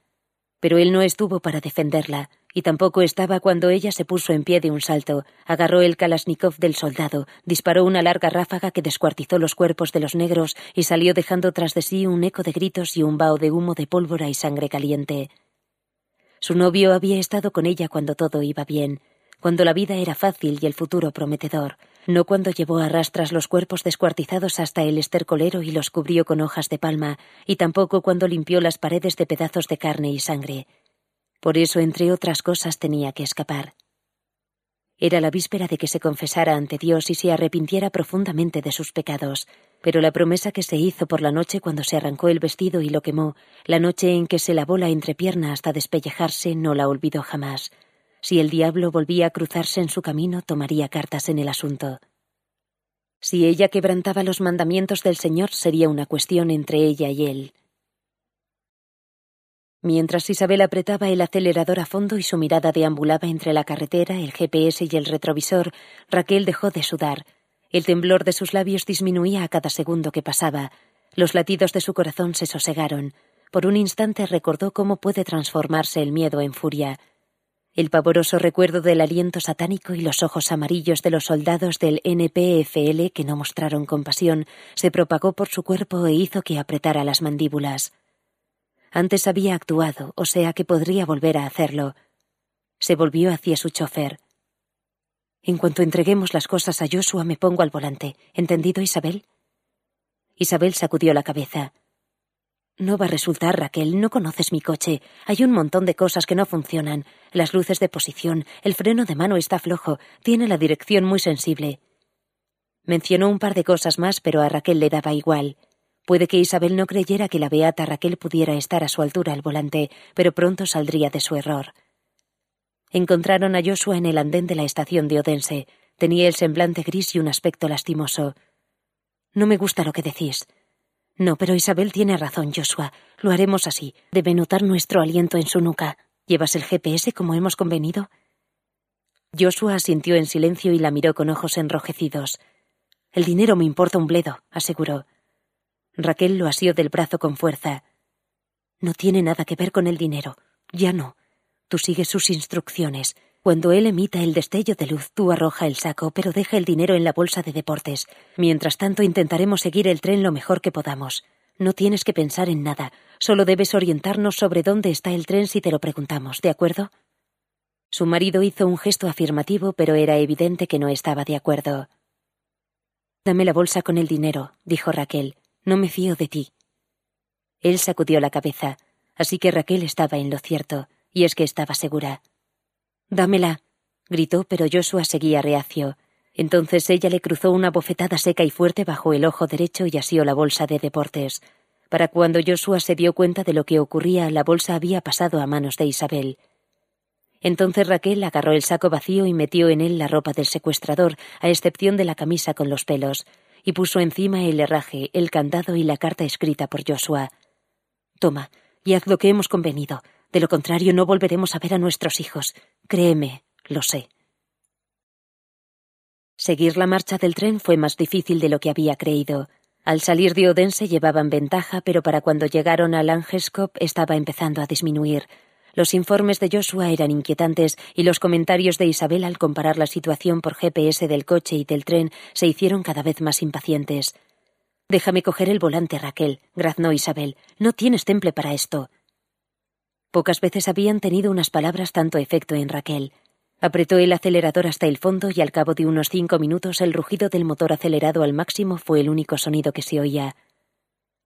pero él no estuvo para defenderla, y tampoco estaba cuando ella se puso en pie de un salto, agarró el Kalashnikov del soldado, disparó una larga ráfaga que descuartizó los cuerpos de los negros y salió dejando tras de sí un eco de gritos y un vaho de humo de pólvora y sangre caliente. Su novio había estado con ella cuando todo iba bien, cuando la vida era fácil y el futuro prometedor, no cuando llevó a rastras los cuerpos descuartizados hasta el estercolero y los cubrió con hojas de palma, y tampoco cuando limpió las paredes de pedazos de carne y sangre. Por eso, entre otras cosas, tenía que escapar. Era la víspera de que se confesara ante Dios y se arrepintiera profundamente de sus pecados, pero la promesa que se hizo por la noche cuando se arrancó el vestido y lo quemó, la noche en que se lavó la entrepierna hasta despellejarse, no la olvidó jamás. Si el diablo volvía a cruzarse en su camino, tomaría cartas en el asunto. Si ella quebrantaba los mandamientos del Señor, sería una cuestión entre ella y él. Mientras Isabel apretaba el acelerador a fondo y su mirada deambulaba entre la carretera, el GPS y el retrovisor, Raquel dejó de sudar. El temblor de sus labios disminuía a cada segundo que pasaba. Los latidos de su corazón se sosegaron. Por un instante recordó cómo puede transformarse el miedo en furia. El pavoroso recuerdo del aliento satánico y los ojos amarillos de los soldados del NPFL que no mostraron compasión se propagó por su cuerpo e hizo que apretara las mandíbulas. Antes había actuado, o sea que podría volver a hacerlo. Se volvió hacia su chofer. En cuanto entreguemos las cosas a Joshua me pongo al volante. ¿Entendido, Isabel? Isabel sacudió la cabeza. No va a resultar, Raquel, no conoces mi coche. Hay un montón de cosas que no funcionan. Las luces de posición, el freno de mano está flojo, tiene la dirección muy sensible. Mencionó un par de cosas más, pero a Raquel le daba igual. Puede que Isabel no creyera que la beata Raquel pudiera estar a su altura al volante, pero pronto saldría de su error. Encontraron a Joshua en el andén de la estación de Odense. Tenía el semblante gris y un aspecto lastimoso. No me gusta lo que decís. No, pero Isabel tiene razón, Joshua. Lo haremos así. Debe notar nuestro aliento en su nuca. ¿Llevas el GPS como hemos convenido? Joshua asintió en silencio y la miró con ojos enrojecidos. El dinero me importa un bledo, aseguró. Raquel lo asió del brazo con fuerza. No tiene nada que ver con el dinero. Ya no. Tú sigues sus instrucciones. Cuando él emita el destello de luz, tú arroja el saco, pero deja el dinero en la bolsa de deportes. Mientras tanto, intentaremos seguir el tren lo mejor que podamos. No tienes que pensar en nada, solo debes orientarnos sobre dónde está el tren si te lo preguntamos, ¿de acuerdo? Su marido hizo un gesto afirmativo, pero era evidente que no estaba de acuerdo. Dame la bolsa con el dinero, dijo Raquel. No me fío de ti. Él sacudió la cabeza, así que Raquel estaba en lo cierto, y es que estaba segura. Dámela, gritó, pero Joshua seguía reacio. Entonces ella le cruzó una bofetada seca y fuerte bajo el ojo derecho y asió la bolsa de deportes. Para cuando Joshua se dio cuenta de lo que ocurría, la bolsa había pasado a manos de Isabel. Entonces Raquel agarró el saco vacío y metió en él la ropa del secuestrador, a excepción de la camisa con los pelos, y puso encima el herraje, el candado y la carta escrita por Joshua. Toma, y haz lo que hemos convenido. De lo contrario, no volveremos a ver a nuestros hijos. Créeme, lo sé. Seguir la marcha del tren fue más difícil de lo que había creído. Al salir de Odense llevaban ventaja, pero para cuando llegaron a Langeskop estaba empezando a disminuir. Los informes de Joshua eran inquietantes y los comentarios de Isabel al comparar la situación por GPS del coche y del tren se hicieron cada vez más impacientes. Déjame coger el volante, Raquel, graznó Isabel. No tienes temple para esto. Pocas veces habían tenido unas palabras tanto efecto en Raquel. Apretó el acelerador hasta el fondo y al cabo de unos cinco minutos el rugido del motor acelerado al máximo fue el único sonido que se oía.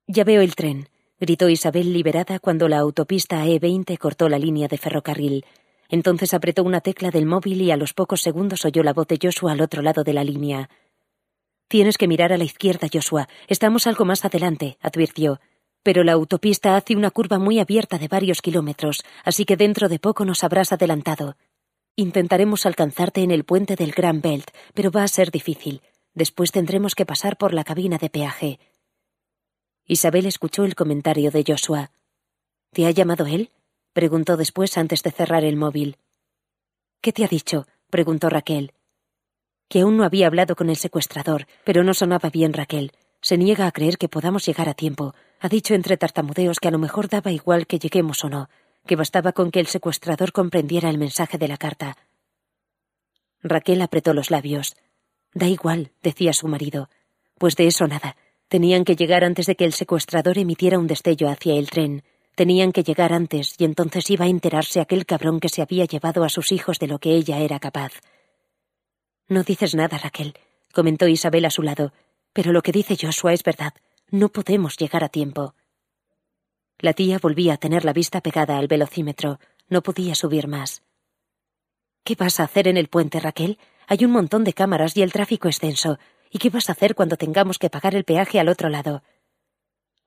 Ya veo el tren, gritó Isabel liberada cuando la autopista E20 cortó la línea de ferrocarril. Entonces apretó una tecla del móvil y a los pocos segundos oyó la voz de Joshua al otro lado de la línea. Tienes que mirar a la izquierda, Joshua. Estamos algo más adelante, advirtió pero la autopista hace una curva muy abierta de varios kilómetros, así que dentro de poco nos habrás adelantado. Intentaremos alcanzarte en el puente del Grand Belt, pero va a ser difícil. Después tendremos que pasar por la cabina de peaje. Isabel escuchó el comentario de Joshua. ¿Te ha llamado él? preguntó después antes de cerrar el móvil. ¿Qué te ha dicho? preguntó Raquel. Que aún no había hablado con el secuestrador, pero no sonaba bien Raquel. Se niega a creer que podamos llegar a tiempo. Ha dicho entre tartamudeos que a lo mejor daba igual que lleguemos o no. que bastaba con que el secuestrador comprendiera el mensaje de la carta. Raquel apretó los labios. Da igual, decía su marido, pues de eso nada. Tenían que llegar antes de que el secuestrador emitiera un destello hacia el tren. Tenían que llegar antes, y entonces iba a enterarse aquel cabrón que se había llevado a sus hijos de lo que ella era capaz. No dices nada, Raquel, comentó Isabel a su lado, pero lo que dice Joshua es verdad. No podemos llegar a tiempo. La tía volvía a tener la vista pegada al velocímetro. No podía subir más. ¿Qué vas a hacer en el puente, Raquel? Hay un montón de cámaras y el tráfico es denso. ¿Y qué vas a hacer cuando tengamos que pagar el peaje al otro lado?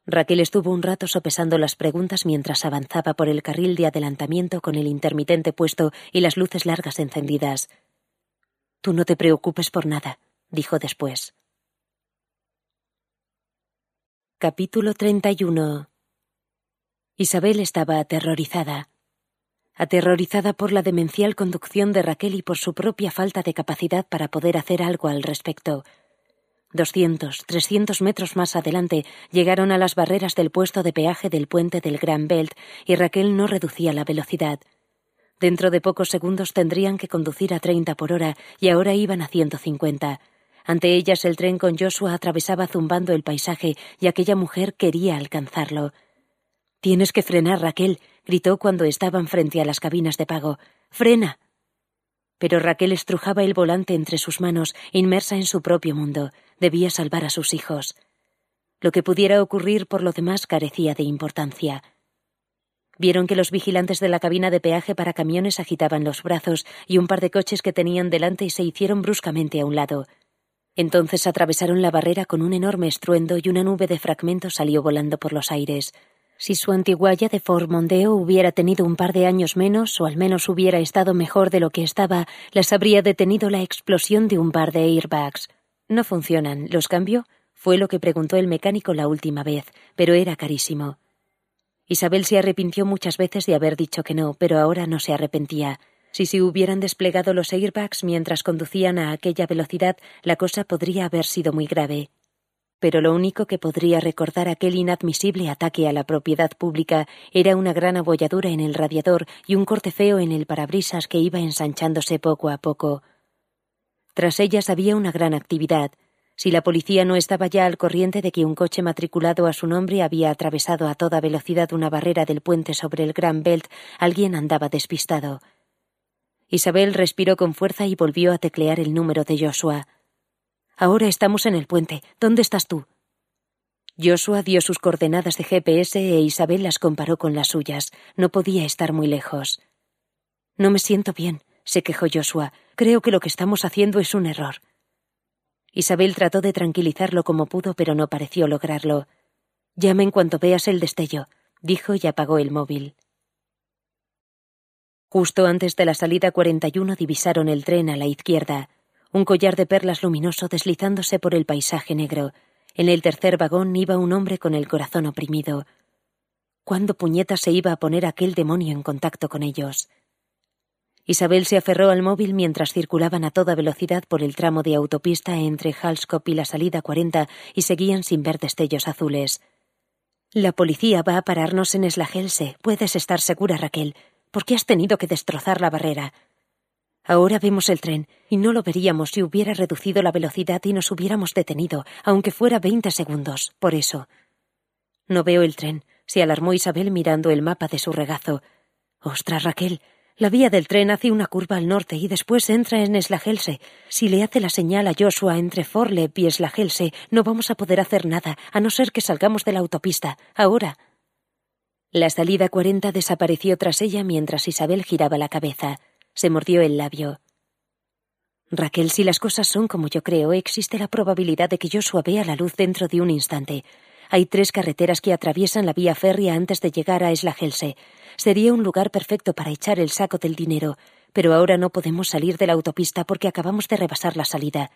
Raquel estuvo un rato sopesando las preguntas mientras avanzaba por el carril de adelantamiento con el intermitente puesto y las luces largas encendidas. Tú no te preocupes por nada, dijo después. Capítulo 31 Isabel estaba aterrorizada. Aterrorizada por la demencial conducción de Raquel y por su propia falta de capacidad para poder hacer algo al respecto. Doscientos, trescientos metros más adelante llegaron a las barreras del puesto de peaje del puente del Gran Belt y Raquel no reducía la velocidad. Dentro de pocos segundos tendrían que conducir a treinta por hora y ahora iban a ciento cincuenta. Ante ellas el tren con Joshua atravesaba zumbando el paisaje y aquella mujer quería alcanzarlo. Tienes que frenar, Raquel, gritó cuando estaban frente a las cabinas de pago. Frena. Pero Raquel estrujaba el volante entre sus manos, inmersa en su propio mundo. Debía salvar a sus hijos. Lo que pudiera ocurrir por lo demás carecía de importancia. Vieron que los vigilantes de la cabina de peaje para camiones agitaban los brazos y un par de coches que tenían delante se hicieron bruscamente a un lado. Entonces atravesaron la barrera con un enorme estruendo y una nube de fragmentos salió volando por los aires. Si su antiguaya de Fort Mondeo hubiera tenido un par de años menos, o al menos hubiera estado mejor de lo que estaba, las habría detenido la explosión de un par de airbags. No funcionan. ¿Los cambio? Fue lo que preguntó el mecánico la última vez, pero era carísimo. Isabel se arrepintió muchas veces de haber dicho que no, pero ahora no se arrepentía. Si se hubieran desplegado los airbags mientras conducían a aquella velocidad, la cosa podría haber sido muy grave. Pero lo único que podría recordar aquel inadmisible ataque a la propiedad pública era una gran abolladura en el radiador y un corte feo en el parabrisas que iba ensanchándose poco a poco. Tras ellas había una gran actividad. Si la policía no estaba ya al corriente de que un coche matriculado a su nombre había atravesado a toda velocidad una barrera del puente sobre el Gran Belt, alguien andaba despistado. Isabel respiró con fuerza y volvió a teclear el número de Joshua. Ahora estamos en el puente. ¿Dónde estás tú? Joshua dio sus coordenadas de GPS e Isabel las comparó con las suyas. No podía estar muy lejos. No me siento bien, se quejó Joshua. Creo que lo que estamos haciendo es un error. Isabel trató de tranquilizarlo como pudo, pero no pareció lograrlo. Llame en cuanto veas el destello, dijo y apagó el móvil. Justo antes de la salida 41 divisaron el tren a la izquierda, un collar de perlas luminoso deslizándose por el paisaje negro. En el tercer vagón iba un hombre con el corazón oprimido. ¿Cuándo puñeta se iba a poner aquel demonio en contacto con ellos? Isabel se aferró al móvil mientras circulaban a toda velocidad por el tramo de autopista entre Halskop y la salida 40 y seguían sin ver destellos azules. La policía va a pararnos en Eslagelse. Puedes estar segura, Raquel. ¿Por qué has tenido que destrozar la barrera? Ahora vemos el tren, y no lo veríamos si hubiera reducido la velocidad y nos hubiéramos detenido, aunque fuera veinte segundos, por eso. No veo el tren, se alarmó Isabel mirando el mapa de su regazo. Ostras, Raquel, la vía del tren hace una curva al norte y después entra en Eslagelse. Si le hace la señal a Joshua entre Forlep y Eslagelse, no vamos a poder hacer nada, a no ser que salgamos de la autopista. Ahora. La salida cuarenta desapareció tras ella mientras Isabel giraba la cabeza. Se mordió el labio. Raquel, si las cosas son como yo creo, existe la probabilidad de que Joshua vea la luz dentro de un instante. Hay tres carreteras que atraviesan la vía férrea antes de llegar a Eslagelse. Sería un lugar perfecto para echar el saco del dinero, pero ahora no podemos salir de la autopista porque acabamos de rebasar la salida.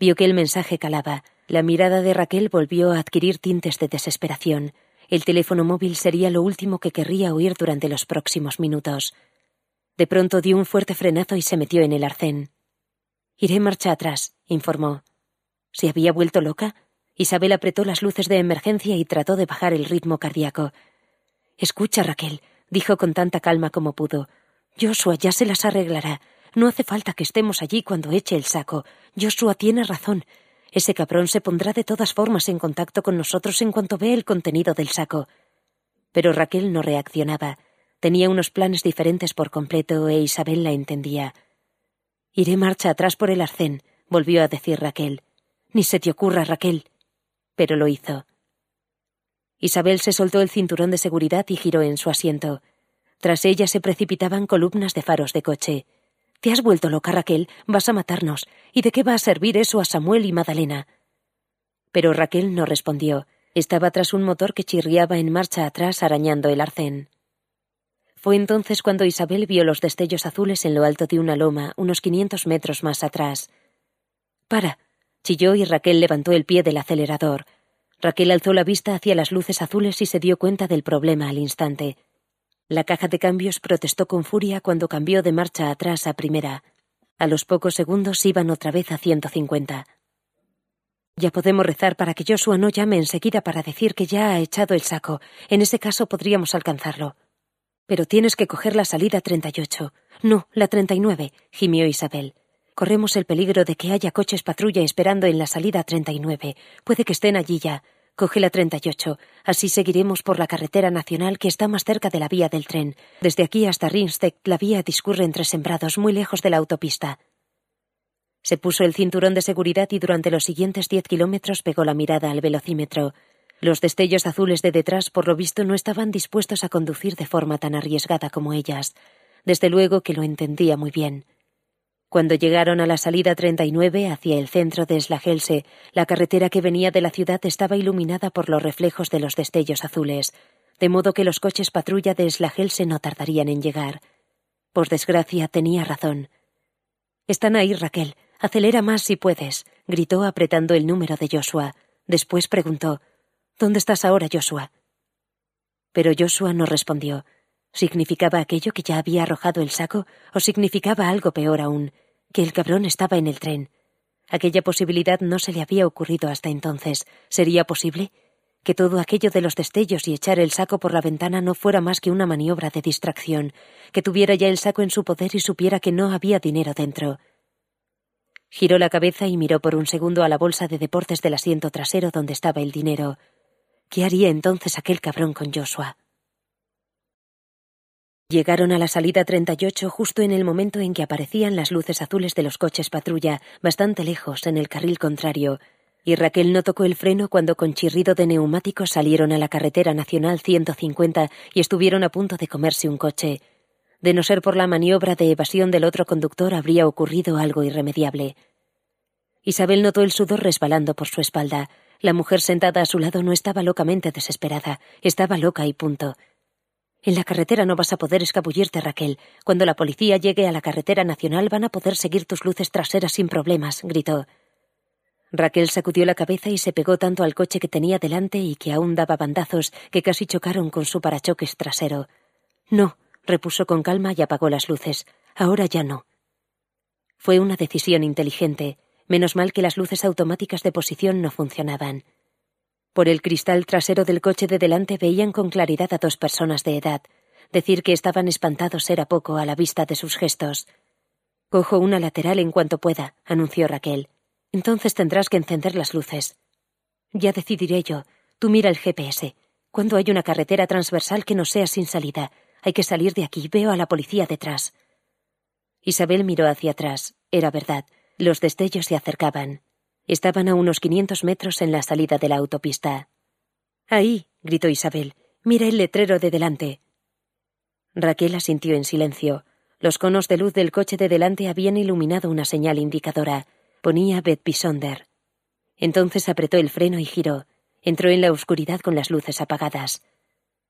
Vio que el mensaje calaba. La mirada de Raquel volvió a adquirir tintes de desesperación. El teléfono móvil sería lo último que querría oír durante los próximos minutos. De pronto dio un fuerte frenazo y se metió en el arcén. Iré marcha atrás, informó. ¿Se había vuelto loca? Isabel apretó las luces de emergencia y trató de bajar el ritmo cardíaco. Escucha, Raquel, dijo con tanta calma como pudo. Joshua ya se las arreglará. No hace falta que estemos allí cuando eche el saco. Joshua tiene razón. Ese cabrón se pondrá de todas formas en contacto con nosotros en cuanto ve el contenido del saco. Pero Raquel no reaccionaba. Tenía unos planes diferentes por completo e Isabel la entendía. Iré marcha atrás por el arcén, volvió a decir Raquel. Ni se te ocurra, Raquel. Pero lo hizo. Isabel se soltó el cinturón de seguridad y giró en su asiento. Tras ella se precipitaban columnas de faros de coche. Te has vuelto loca, Raquel, vas a matarnos. ¿Y de qué va a servir eso a Samuel y Madalena? Pero Raquel no respondió. Estaba tras un motor que chirriaba en marcha atrás arañando el arcén. Fue entonces cuando Isabel vio los destellos azules en lo alto de una loma, unos quinientos metros más atrás. Para. chilló y Raquel levantó el pie del acelerador. Raquel alzó la vista hacia las luces azules y se dio cuenta del problema al instante. La caja de cambios protestó con furia cuando cambió de marcha atrás a primera. A los pocos segundos iban otra vez a ciento cincuenta. Ya podemos rezar para que Joshua no llame enseguida para decir que ya ha echado el saco. En ese caso podríamos alcanzarlo. Pero tienes que coger la salida 38. No, la 39, gimió Isabel. Corremos el peligro de que haya coches patrulla esperando en la salida 39. Puede que estén allí ya. Coge la 38. Así seguiremos por la carretera nacional que está más cerca de la vía del tren. Desde aquí hasta Rinstedt la vía discurre entre sembrados muy lejos de la autopista. Se puso el cinturón de seguridad y durante los siguientes diez kilómetros pegó la mirada al velocímetro. Los destellos azules de detrás, por lo visto, no estaban dispuestos a conducir de forma tan arriesgada como ellas. Desde luego que lo entendía muy bien. Cuando llegaron a la salida 39 hacia el centro de Slagelse, la carretera que venía de la ciudad estaba iluminada por los reflejos de los destellos azules, de modo que los coches patrulla de Slagelse no tardarían en llegar. Por desgracia, tenía razón. Están ahí, Raquel. Acelera más si puedes, gritó apretando el número de Joshua. Después preguntó ¿Dónde estás ahora, Joshua? Pero Joshua no respondió. ¿Significaba aquello que ya había arrojado el saco o significaba algo peor aún, que el cabrón estaba en el tren? Aquella posibilidad no se le había ocurrido hasta entonces. ¿Sería posible? Que todo aquello de los destellos y echar el saco por la ventana no fuera más que una maniobra de distracción, que tuviera ya el saco en su poder y supiera que no había dinero dentro. Giró la cabeza y miró por un segundo a la bolsa de deportes del asiento trasero donde estaba el dinero. ¿Qué haría entonces aquel cabrón con Joshua? Llegaron a la salida 38 justo en el momento en que aparecían las luces azules de los coches patrulla, bastante lejos, en el carril contrario, y Raquel no tocó el freno cuando con chirrido de neumáticos salieron a la carretera nacional 150 y estuvieron a punto de comerse un coche. De no ser por la maniobra de evasión del otro conductor habría ocurrido algo irremediable. Isabel notó el sudor resbalando por su espalda. La mujer sentada a su lado no estaba locamente desesperada, estaba loca y punto. En la carretera no vas a poder escabullirte, Raquel. Cuando la policía llegue a la carretera nacional van a poder seguir tus luces traseras sin problemas, gritó. Raquel sacudió la cabeza y se pegó tanto al coche que tenía delante y que aún daba bandazos que casi chocaron con su parachoques trasero. No, repuso con calma y apagó las luces. Ahora ya no. Fue una decisión inteligente. Menos mal que las luces automáticas de posición no funcionaban. Por el cristal trasero del coche de delante veían con claridad a dos personas de edad. Decir que estaban espantados era poco a la vista de sus gestos. Cojo una lateral en cuanto pueda, anunció Raquel. Entonces tendrás que encender las luces. Ya decidiré yo. Tú mira el GPS. Cuando hay una carretera transversal que no sea sin salida, hay que salir de aquí. Veo a la policía detrás. Isabel miró hacia atrás. Era verdad. Los destellos se acercaban. Estaban a unos quinientos metros en la salida de la autopista. Ahí, gritó Isabel. Mira el letrero de delante. Raquel asintió en silencio. Los conos de luz del coche de delante habían iluminado una señal indicadora. Ponía Beth Sonder. Entonces apretó el freno y giró. Entró en la oscuridad con las luces apagadas.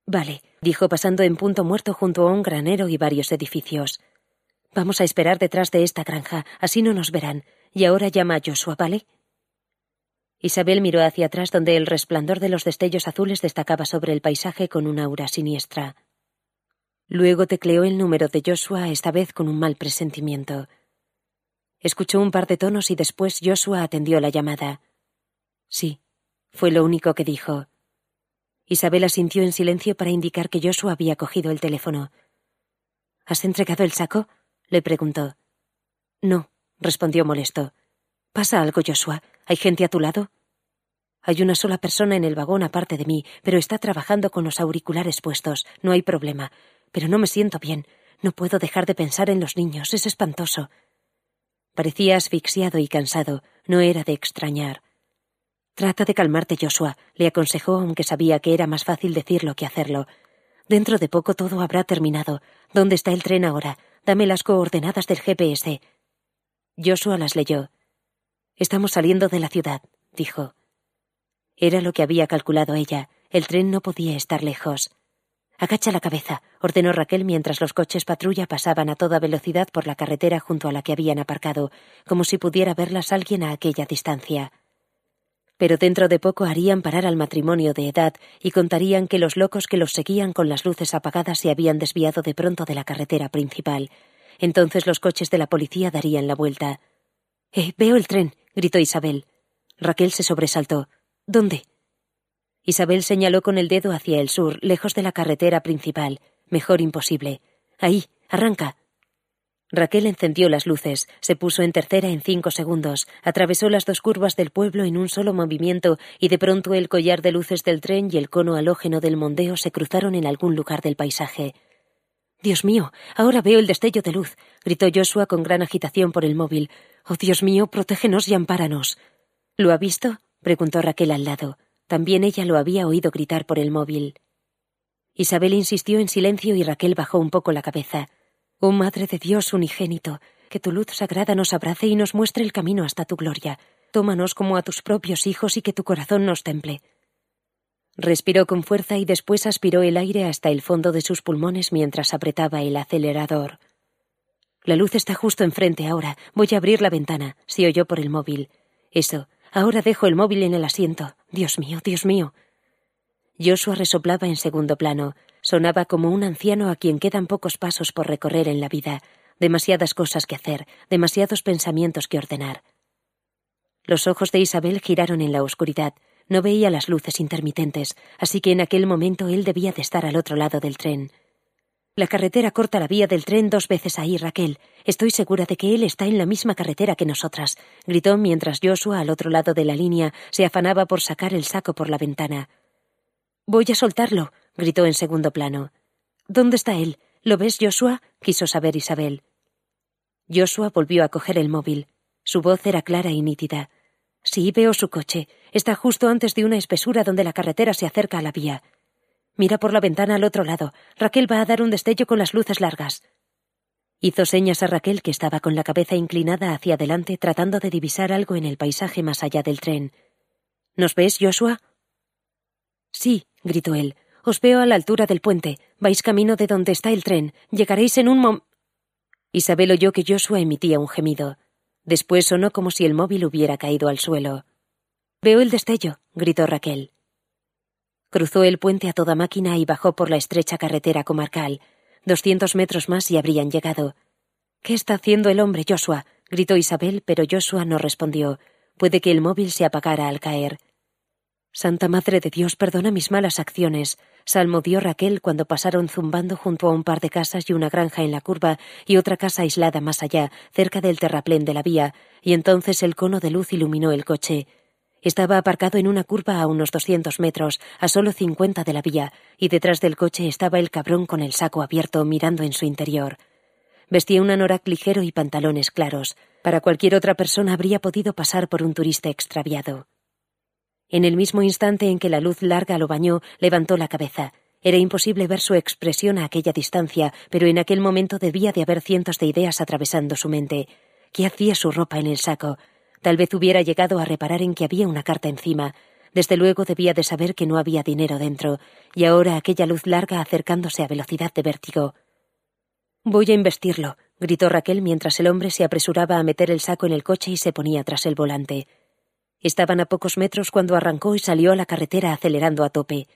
Vale, dijo pasando en punto muerto junto a un granero y varios edificios. Vamos a esperar detrás de esta granja, así no nos verán. Y ahora llama a Joshua, ¿vale? Isabel miró hacia atrás donde el resplandor de los destellos azules destacaba sobre el paisaje con una aura siniestra. Luego tecleó el número de Joshua, esta vez con un mal presentimiento. Escuchó un par de tonos y después Joshua atendió la llamada. Sí, fue lo único que dijo. Isabel asintió en silencio para indicar que Joshua había cogido el teléfono. ¿Has entregado el saco? le preguntó. No, respondió molesto. ¿Pasa algo, Joshua? ¿Hay gente a tu lado? Hay una sola persona en el vagón aparte de mí, pero está trabajando con los auriculares puestos. No hay problema. Pero no me siento bien. No puedo dejar de pensar en los niños. Es espantoso. Parecía asfixiado y cansado. No era de extrañar. Trata de calmarte, Joshua, le aconsejó, aunque sabía que era más fácil decirlo que hacerlo. Dentro de poco todo habrá terminado. ¿Dónde está el tren ahora? Dame las coordenadas del GPS. Joshua las leyó. Estamos saliendo de la ciudad, dijo. Era lo que había calculado ella. El tren no podía estar lejos. Agacha la cabeza, ordenó Raquel mientras los coches patrulla pasaban a toda velocidad por la carretera junto a la que habían aparcado, como si pudiera verlas alguien a aquella distancia. Pero dentro de poco harían parar al matrimonio de edad y contarían que los locos que los seguían con las luces apagadas se habían desviado de pronto de la carretera principal. Entonces los coches de la policía darían la vuelta. Eh, veo el tren, gritó Isabel. Raquel se sobresaltó. ¿Dónde? Isabel señaló con el dedo hacia el sur, lejos de la carretera principal. Mejor imposible. Ahí, arranca. Raquel encendió las luces, se puso en tercera en cinco segundos, atravesó las dos curvas del pueblo en un solo movimiento y de pronto el collar de luces del tren y el cono halógeno del mondeo se cruzaron en algún lugar del paisaje. Dios mío, ahora veo el destello de luz, gritó Joshua con gran agitación por el móvil. Oh Dios mío, protégenos y ampáranos. ¿Lo ha visto? preguntó Raquel al lado. También ella lo había oído gritar por el móvil. Isabel insistió en silencio y Raquel bajó un poco la cabeza. Oh Madre de Dios unigénito, que tu luz sagrada nos abrace y nos muestre el camino hasta tu gloria. Tómanos como a tus propios hijos y que tu corazón nos temple. Respiró con fuerza y después aspiró el aire hasta el fondo de sus pulmones mientras apretaba el acelerador. La luz está justo enfrente ahora. Voy a abrir la ventana, se oyó por el móvil. Eso, Ahora dejo el móvil en el asiento. Dios mío, Dios mío. Joshua resoplaba en segundo plano. Sonaba como un anciano a quien quedan pocos pasos por recorrer en la vida, demasiadas cosas que hacer, demasiados pensamientos que ordenar. Los ojos de Isabel giraron en la oscuridad. No veía las luces intermitentes, así que en aquel momento él debía de estar al otro lado del tren. La carretera corta la vía del tren dos veces ahí, Raquel. Estoy segura de que él está en la misma carretera que nosotras, gritó mientras Joshua, al otro lado de la línea, se afanaba por sacar el saco por la ventana. Voy a soltarlo, gritó en segundo plano. ¿Dónde está él? ¿Lo ves, Joshua? quiso saber Isabel. Joshua volvió a coger el móvil. Su voz era clara y nítida. Sí, veo su coche. Está justo antes de una espesura donde la carretera se acerca a la vía. Mira por la ventana al otro lado. Raquel va a dar un destello con las luces largas. Hizo señas a Raquel que estaba con la cabeza inclinada hacia adelante tratando de divisar algo en el paisaje más allá del tren. ¿Nos ves, Joshua? Sí, gritó él. Os veo a la altura del puente. Vais camino de donde está el tren. Llegaréis en un mom. Isabel oyó que Joshua emitía un gemido. Después sonó como si el móvil hubiera caído al suelo. Veo el destello, gritó Raquel. Cruzó el puente a toda máquina y bajó por la estrecha carretera comarcal. Doscientos metros más y habrían llegado. ¿Qué está haciendo el hombre, Joshua? gritó Isabel, pero Joshua no respondió. Puede que el móvil se apagara al caer. Santa Madre de Dios, perdona mis malas acciones, salmodió Raquel cuando pasaron zumbando junto a un par de casas y una granja en la curva y otra casa aislada más allá, cerca del terraplén de la vía, y entonces el cono de luz iluminó el coche. Estaba aparcado en una curva a unos doscientos metros, a solo cincuenta de la vía, y detrás del coche estaba el cabrón con el saco abierto mirando en su interior. Vestía un anorak ligero y pantalones claros. Para cualquier otra persona habría podido pasar por un turista extraviado. En el mismo instante en que la luz larga lo bañó, levantó la cabeza. Era imposible ver su expresión a aquella distancia, pero en aquel momento debía de haber cientos de ideas atravesando su mente. ¿Qué hacía su ropa en el saco? Tal vez hubiera llegado a reparar en que había una carta encima. Desde luego debía de saber que no había dinero dentro, y ahora aquella luz larga acercándose a velocidad de vértigo. Voy a investirlo, gritó Raquel mientras el hombre se apresuraba a meter el saco en el coche y se ponía tras el volante. Estaban a pocos metros cuando arrancó y salió a la carretera acelerando a tope.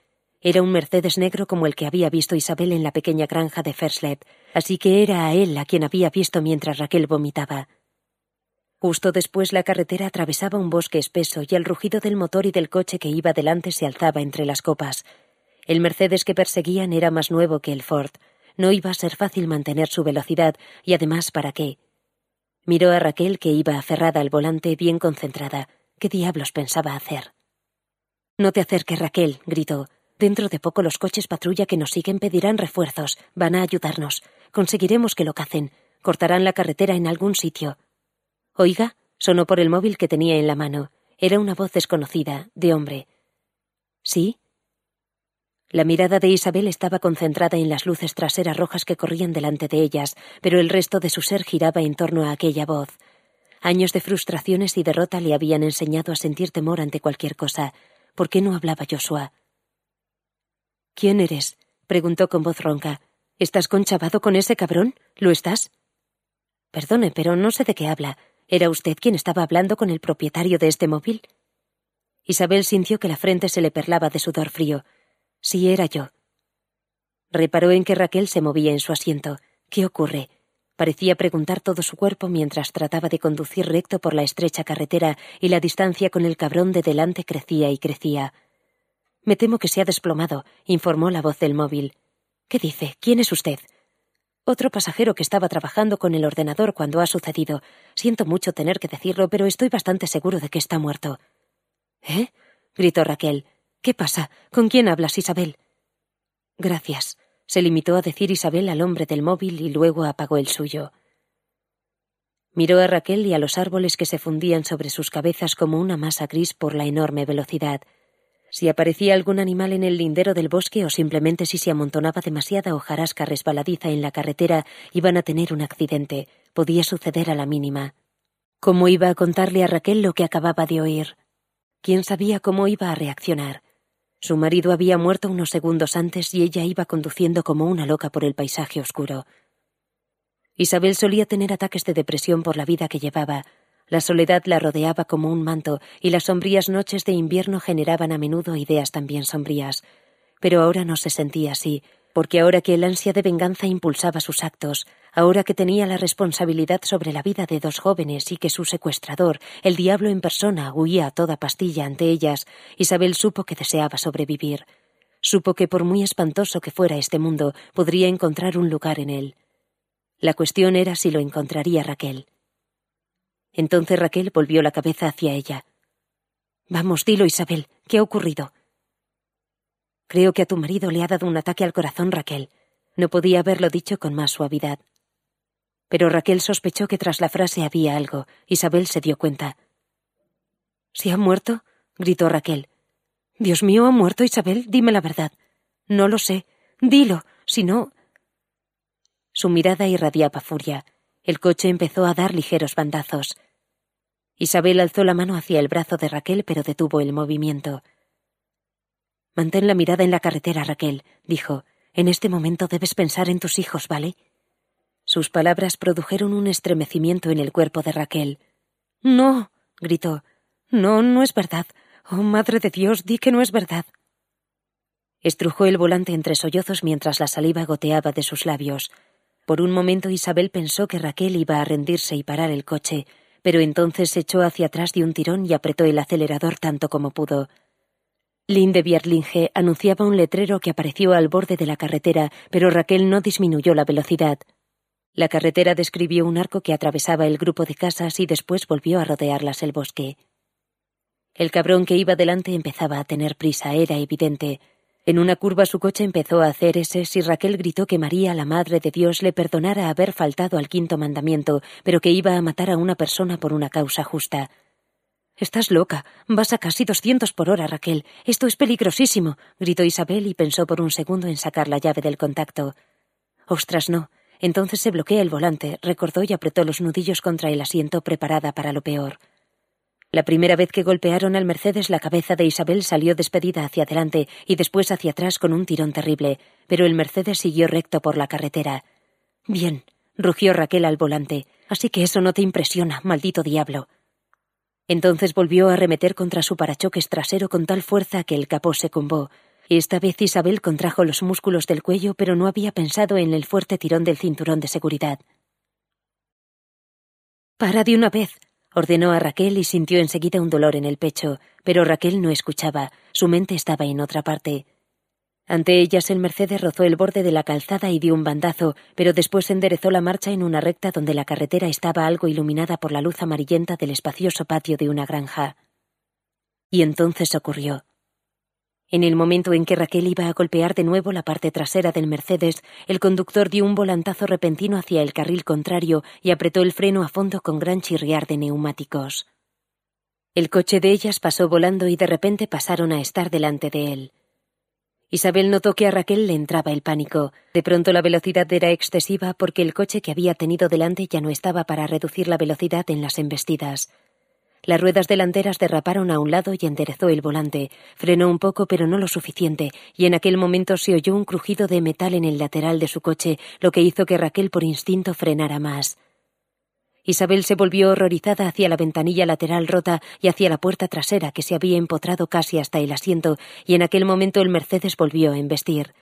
Era un Mercedes negro como el que había visto Isabel en la pequeña granja de Ferslep, así que era a él a quien había visto mientras Raquel vomitaba. Justo después la carretera atravesaba un bosque espeso y el rugido del motor y del coche que iba delante se alzaba entre las copas. El Mercedes que perseguían era más nuevo que el Ford. No iba a ser fácil mantener su velocidad, y además, ¿para qué? Miró a Raquel, que iba aferrada al volante, bien concentrada. ¿Qué diablos pensaba hacer? No te acerques, Raquel, gritó. Dentro de poco los coches patrulla que nos siguen pedirán refuerzos. Van a ayudarnos. Conseguiremos que lo cacen. Cortarán la carretera en algún sitio. Oiga, sonó por el móvil que tenía en la mano. Era una voz desconocida, de hombre. ¿Sí? La mirada de Isabel estaba concentrada en las luces traseras rojas que corrían delante de ellas, pero el resto de su ser giraba en torno a aquella voz. Años de frustraciones y derrota le habían enseñado a sentir temor ante cualquier cosa. ¿Por qué no hablaba Joshua? ¿Quién eres? preguntó con voz ronca. ¿Estás conchavado con ese cabrón? ¿Lo estás? Perdone, pero no sé de qué habla. ¿Era usted quien estaba hablando con el propietario de este móvil? Isabel sintió que la frente se le perlaba de sudor frío. Sí, era yo. Reparó en que Raquel se movía en su asiento. ¿Qué ocurre? Parecía preguntar todo su cuerpo mientras trataba de conducir recto por la estrecha carretera y la distancia con el cabrón de delante crecía y crecía. Me temo que se ha desplomado, informó la voz del móvil. ¿Qué dice? ¿Quién es usted? Otro pasajero que estaba trabajando con el ordenador cuando ha sucedido. Siento mucho tener que decirlo, pero estoy bastante seguro de que está muerto. ¿Eh? gritó Raquel. ¿Qué pasa? ¿Con quién hablas, Isabel? Gracias, se limitó a decir Isabel al hombre del móvil y luego apagó el suyo. Miró a Raquel y a los árboles que se fundían sobre sus cabezas como una masa gris por la enorme velocidad. Si aparecía algún animal en el lindero del bosque o simplemente si se amontonaba demasiada hojarasca resbaladiza en la carretera, iban a tener un accidente. Podía suceder a la mínima. ¿Cómo iba a contarle a Raquel lo que acababa de oír? ¿Quién sabía cómo iba a reaccionar? Su marido había muerto unos segundos antes y ella iba conduciendo como una loca por el paisaje oscuro. Isabel solía tener ataques de depresión por la vida que llevaba. La soledad la rodeaba como un manto y las sombrías noches de invierno generaban a menudo ideas también sombrías. Pero ahora no se sentía así, porque ahora que el ansia de venganza impulsaba sus actos, ahora que tenía la responsabilidad sobre la vida de dos jóvenes y que su secuestrador, el diablo en persona, huía a toda pastilla ante ellas, Isabel supo que deseaba sobrevivir. Supo que por muy espantoso que fuera este mundo, podría encontrar un lugar en él. La cuestión era si lo encontraría Raquel. Entonces Raquel volvió la cabeza hacia ella. Vamos, dilo, Isabel, ¿qué ha ocurrido? Creo que a tu marido le ha dado un ataque al corazón, Raquel. No podía haberlo dicho con más suavidad. Pero Raquel sospechó que tras la frase había algo. Isabel se dio cuenta. ¿Se ha muerto? gritó Raquel. Dios mío, ¿ha muerto Isabel? Dime la verdad. No lo sé. Dilo. Si no. Su mirada irradiaba furia. El coche empezó a dar ligeros bandazos. Isabel alzó la mano hacia el brazo de Raquel, pero detuvo el movimiento. Mantén la mirada en la carretera, Raquel, dijo. En este momento debes pensar en tus hijos, ¿vale? Sus palabras produjeron un estremecimiento en el cuerpo de Raquel. No, gritó. No, no es verdad. Oh, Madre de Dios, di que no es verdad. Estrujó el volante entre sollozos mientras la saliva goteaba de sus labios. Por un momento Isabel pensó que Raquel iba a rendirse y parar el coche, pero entonces se echó hacia atrás de un tirón y apretó el acelerador tanto como pudo. Linde Bierlinge anunciaba un letrero que apareció al borde de la carretera, pero Raquel no disminuyó la velocidad. La carretera describió un arco que atravesaba el grupo de casas y después volvió a rodearlas el bosque. El cabrón que iba delante empezaba a tener prisa, era evidente. En una curva su coche empezó a hacer ese y Raquel gritó que María, la Madre de Dios, le perdonara haber faltado al quinto mandamiento, pero que iba a matar a una persona por una causa justa. Estás loca. Vas a casi doscientos por hora, Raquel. Esto es peligrosísimo, gritó Isabel y pensó por un segundo en sacar la llave del contacto. Ostras, no. Entonces se bloquea el volante, recordó y apretó los nudillos contra el asiento preparada para lo peor. La primera vez que golpearon al Mercedes la cabeza de Isabel salió despedida hacia adelante y después hacia atrás con un tirón terrible, pero el Mercedes siguió recto por la carretera. Bien, rugió Raquel al volante. Así que eso no te impresiona, maldito diablo. Entonces volvió a arremeter contra su parachoques trasero con tal fuerza que el capó se cumbó. Esta vez Isabel contrajo los músculos del cuello, pero no había pensado en el fuerte tirón del cinturón de seguridad. Para de una vez, ordenó a Raquel y sintió enseguida un dolor en el pecho, pero Raquel no escuchaba, su mente estaba en otra parte. Ante ellas el Mercedes rozó el borde de la calzada y dio un bandazo, pero después enderezó la marcha en una recta donde la carretera estaba algo iluminada por la luz amarillenta del espacioso patio de una granja. Y entonces ocurrió. En el momento en que Raquel iba a golpear de nuevo la parte trasera del Mercedes, el conductor dio un volantazo repentino hacia el carril contrario y apretó el freno a fondo con gran chirriar de neumáticos. El coche de ellas pasó volando y de repente pasaron a estar delante de él. Isabel notó que a Raquel le entraba el pánico. De pronto la velocidad era excesiva porque el coche que había tenido delante ya no estaba para reducir la velocidad en las embestidas. Las ruedas delanteras derraparon a un lado y enderezó el volante. Frenó un poco, pero no lo suficiente, y en aquel momento se oyó un crujido de metal en el lateral de su coche, lo que hizo que Raquel por instinto frenara más. Isabel se volvió horrorizada hacia la ventanilla lateral rota y hacia la puerta trasera que se había empotrado casi hasta el asiento, y en aquel momento el Mercedes volvió a embestir.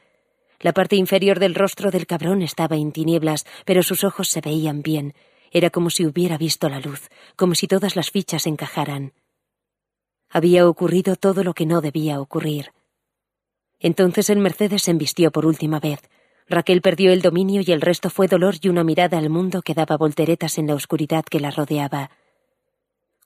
La parte inferior del rostro del cabrón estaba en tinieblas, pero sus ojos se veían bien. Era como si hubiera visto la luz, como si todas las fichas encajaran. Había ocurrido todo lo que no debía ocurrir. Entonces el Mercedes se embistió por última vez. Raquel perdió el dominio y el resto fue dolor y una mirada al mundo que daba volteretas en la oscuridad que la rodeaba.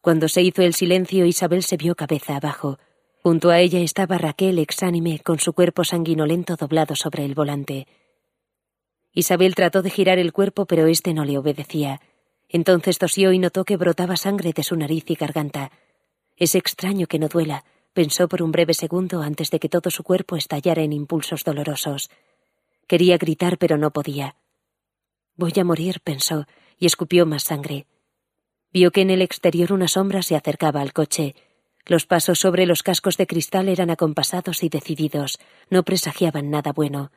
Cuando se hizo el silencio, Isabel se vio cabeza abajo. Junto a ella estaba Raquel exánime, con su cuerpo sanguinolento doblado sobre el volante. Isabel trató de girar el cuerpo, pero éste no le obedecía. Entonces tosió y notó que brotaba sangre de su nariz y garganta. Es extraño que no duela, pensó por un breve segundo antes de que todo su cuerpo estallara en impulsos dolorosos. Quería gritar, pero no podía. Voy a morir, pensó, y escupió más sangre. Vio que en el exterior una sombra se acercaba al coche. Los pasos sobre los cascos de cristal eran acompasados y decididos, no presagiaban nada bueno.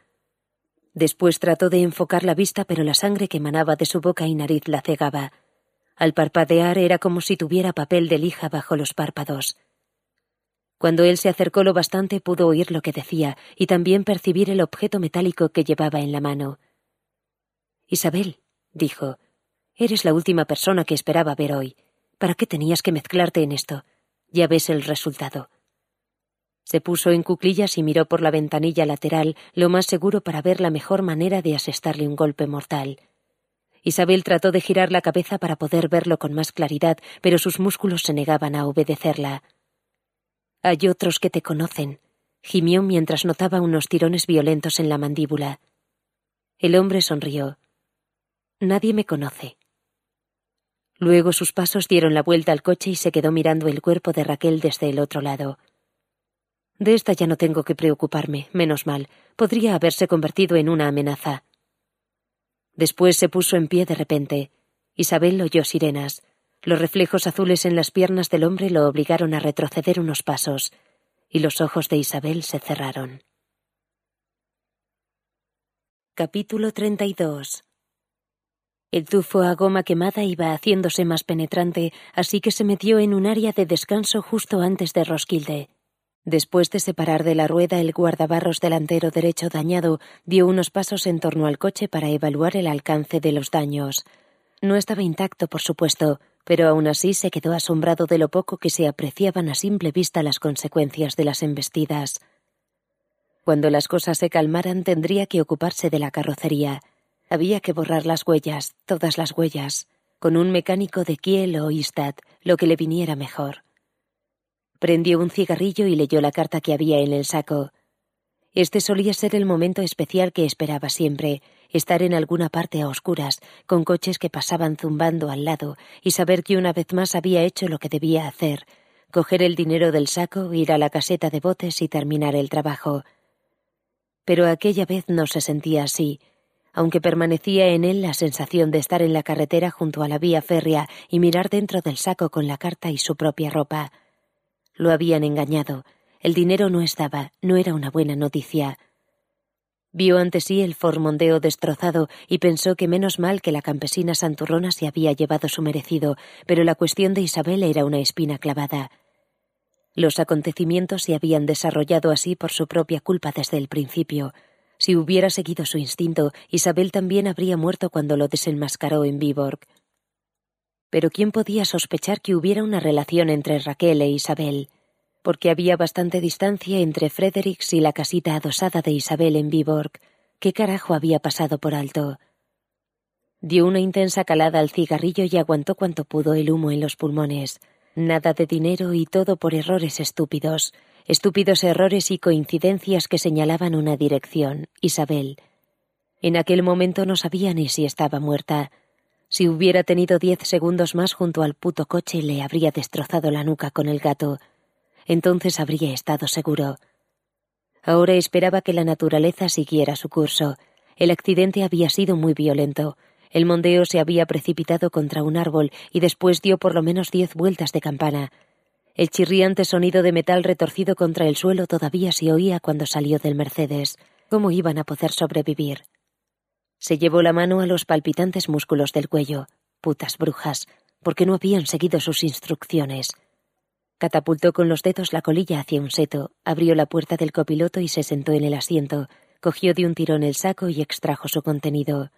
Después trató de enfocar la vista, pero la sangre que emanaba de su boca y nariz la cegaba. Al parpadear era como si tuviera papel de lija bajo los párpados. Cuando él se acercó lo bastante pudo oír lo que decía y también percibir el objeto metálico que llevaba en la mano. Isabel, dijo, eres la última persona que esperaba ver hoy. ¿Para qué tenías que mezclarte en esto? Ya ves el resultado. Se puso en cuclillas y miró por la ventanilla lateral, lo más seguro para ver la mejor manera de asestarle un golpe mortal. Isabel trató de girar la cabeza para poder verlo con más claridad, pero sus músculos se negaban a obedecerla. Hay otros que te conocen, gimió mientras notaba unos tirones violentos en la mandíbula. El hombre sonrió. Nadie me conoce. Luego sus pasos dieron la vuelta al coche y se quedó mirando el cuerpo de Raquel desde el otro lado. De esta ya no tengo que preocuparme, menos mal. Podría haberse convertido en una amenaza. Después se puso en pie de repente. Isabel oyó sirenas. Los reflejos azules en las piernas del hombre lo obligaron a retroceder unos pasos, y los ojos de Isabel se cerraron. Capítulo 32 El tufo a goma quemada iba haciéndose más penetrante, así que se metió en un área de descanso justo antes de Roskilde. Después de separar de la rueda el guardabarros delantero derecho dañado, dio unos pasos en torno al coche para evaluar el alcance de los daños. No estaba intacto, por supuesto, pero aún así se quedó asombrado de lo poco que se apreciaban a simple vista las consecuencias de las embestidas. Cuando las cosas se calmaran tendría que ocuparse de la carrocería. Había que borrar las huellas, todas las huellas, con un mecánico de Kiel o Istad, lo que le viniera mejor. Prendió un cigarrillo y leyó la carta que había en el saco. Este solía ser el momento especial que esperaba siempre, estar en alguna parte a oscuras, con coches que pasaban zumbando al lado, y saber que una vez más había hecho lo que debía hacer, coger el dinero del saco, ir a la caseta de botes y terminar el trabajo. Pero aquella vez no se sentía así, aunque permanecía en él la sensación de estar en la carretera junto a la vía férrea y mirar dentro del saco con la carta y su propia ropa. Lo habían engañado. El dinero no estaba, no era una buena noticia. Vio ante sí el formondeo destrozado y pensó que menos mal que la campesina santurrona se había llevado su merecido, pero la cuestión de Isabel era una espina clavada. Los acontecimientos se habían desarrollado así por su propia culpa desde el principio. Si hubiera seguido su instinto, Isabel también habría muerto cuando lo desenmascaró en Viborg. Pero ¿quién podía sospechar que hubiera una relación entre Raquel e Isabel? porque había bastante distancia entre Fredericks y la casita adosada de Isabel en Viborg. ¿Qué carajo había pasado por alto? Dio una intensa calada al cigarrillo y aguantó cuanto pudo el humo en los pulmones. Nada de dinero y todo por errores estúpidos. Estúpidos errores y coincidencias que señalaban una dirección. Isabel. En aquel momento no sabía ni si estaba muerta. Si hubiera tenido diez segundos más junto al puto coche le habría destrozado la nuca con el gato entonces habría estado seguro. Ahora esperaba que la naturaleza siguiera su curso. El accidente había sido muy violento. El mondeo se había precipitado contra un árbol y después dio por lo menos diez vueltas de campana. El chirriante sonido de metal retorcido contra el suelo todavía se oía cuando salió del Mercedes. ¿Cómo iban a poder sobrevivir? Se llevó la mano a los palpitantes músculos del cuello. Putas brujas. ¿Por qué no habían seguido sus instrucciones? Catapultó con los dedos la colilla hacia un seto, abrió la puerta del copiloto y se sentó en el asiento, cogió de un tirón el saco y extrajo su contenido.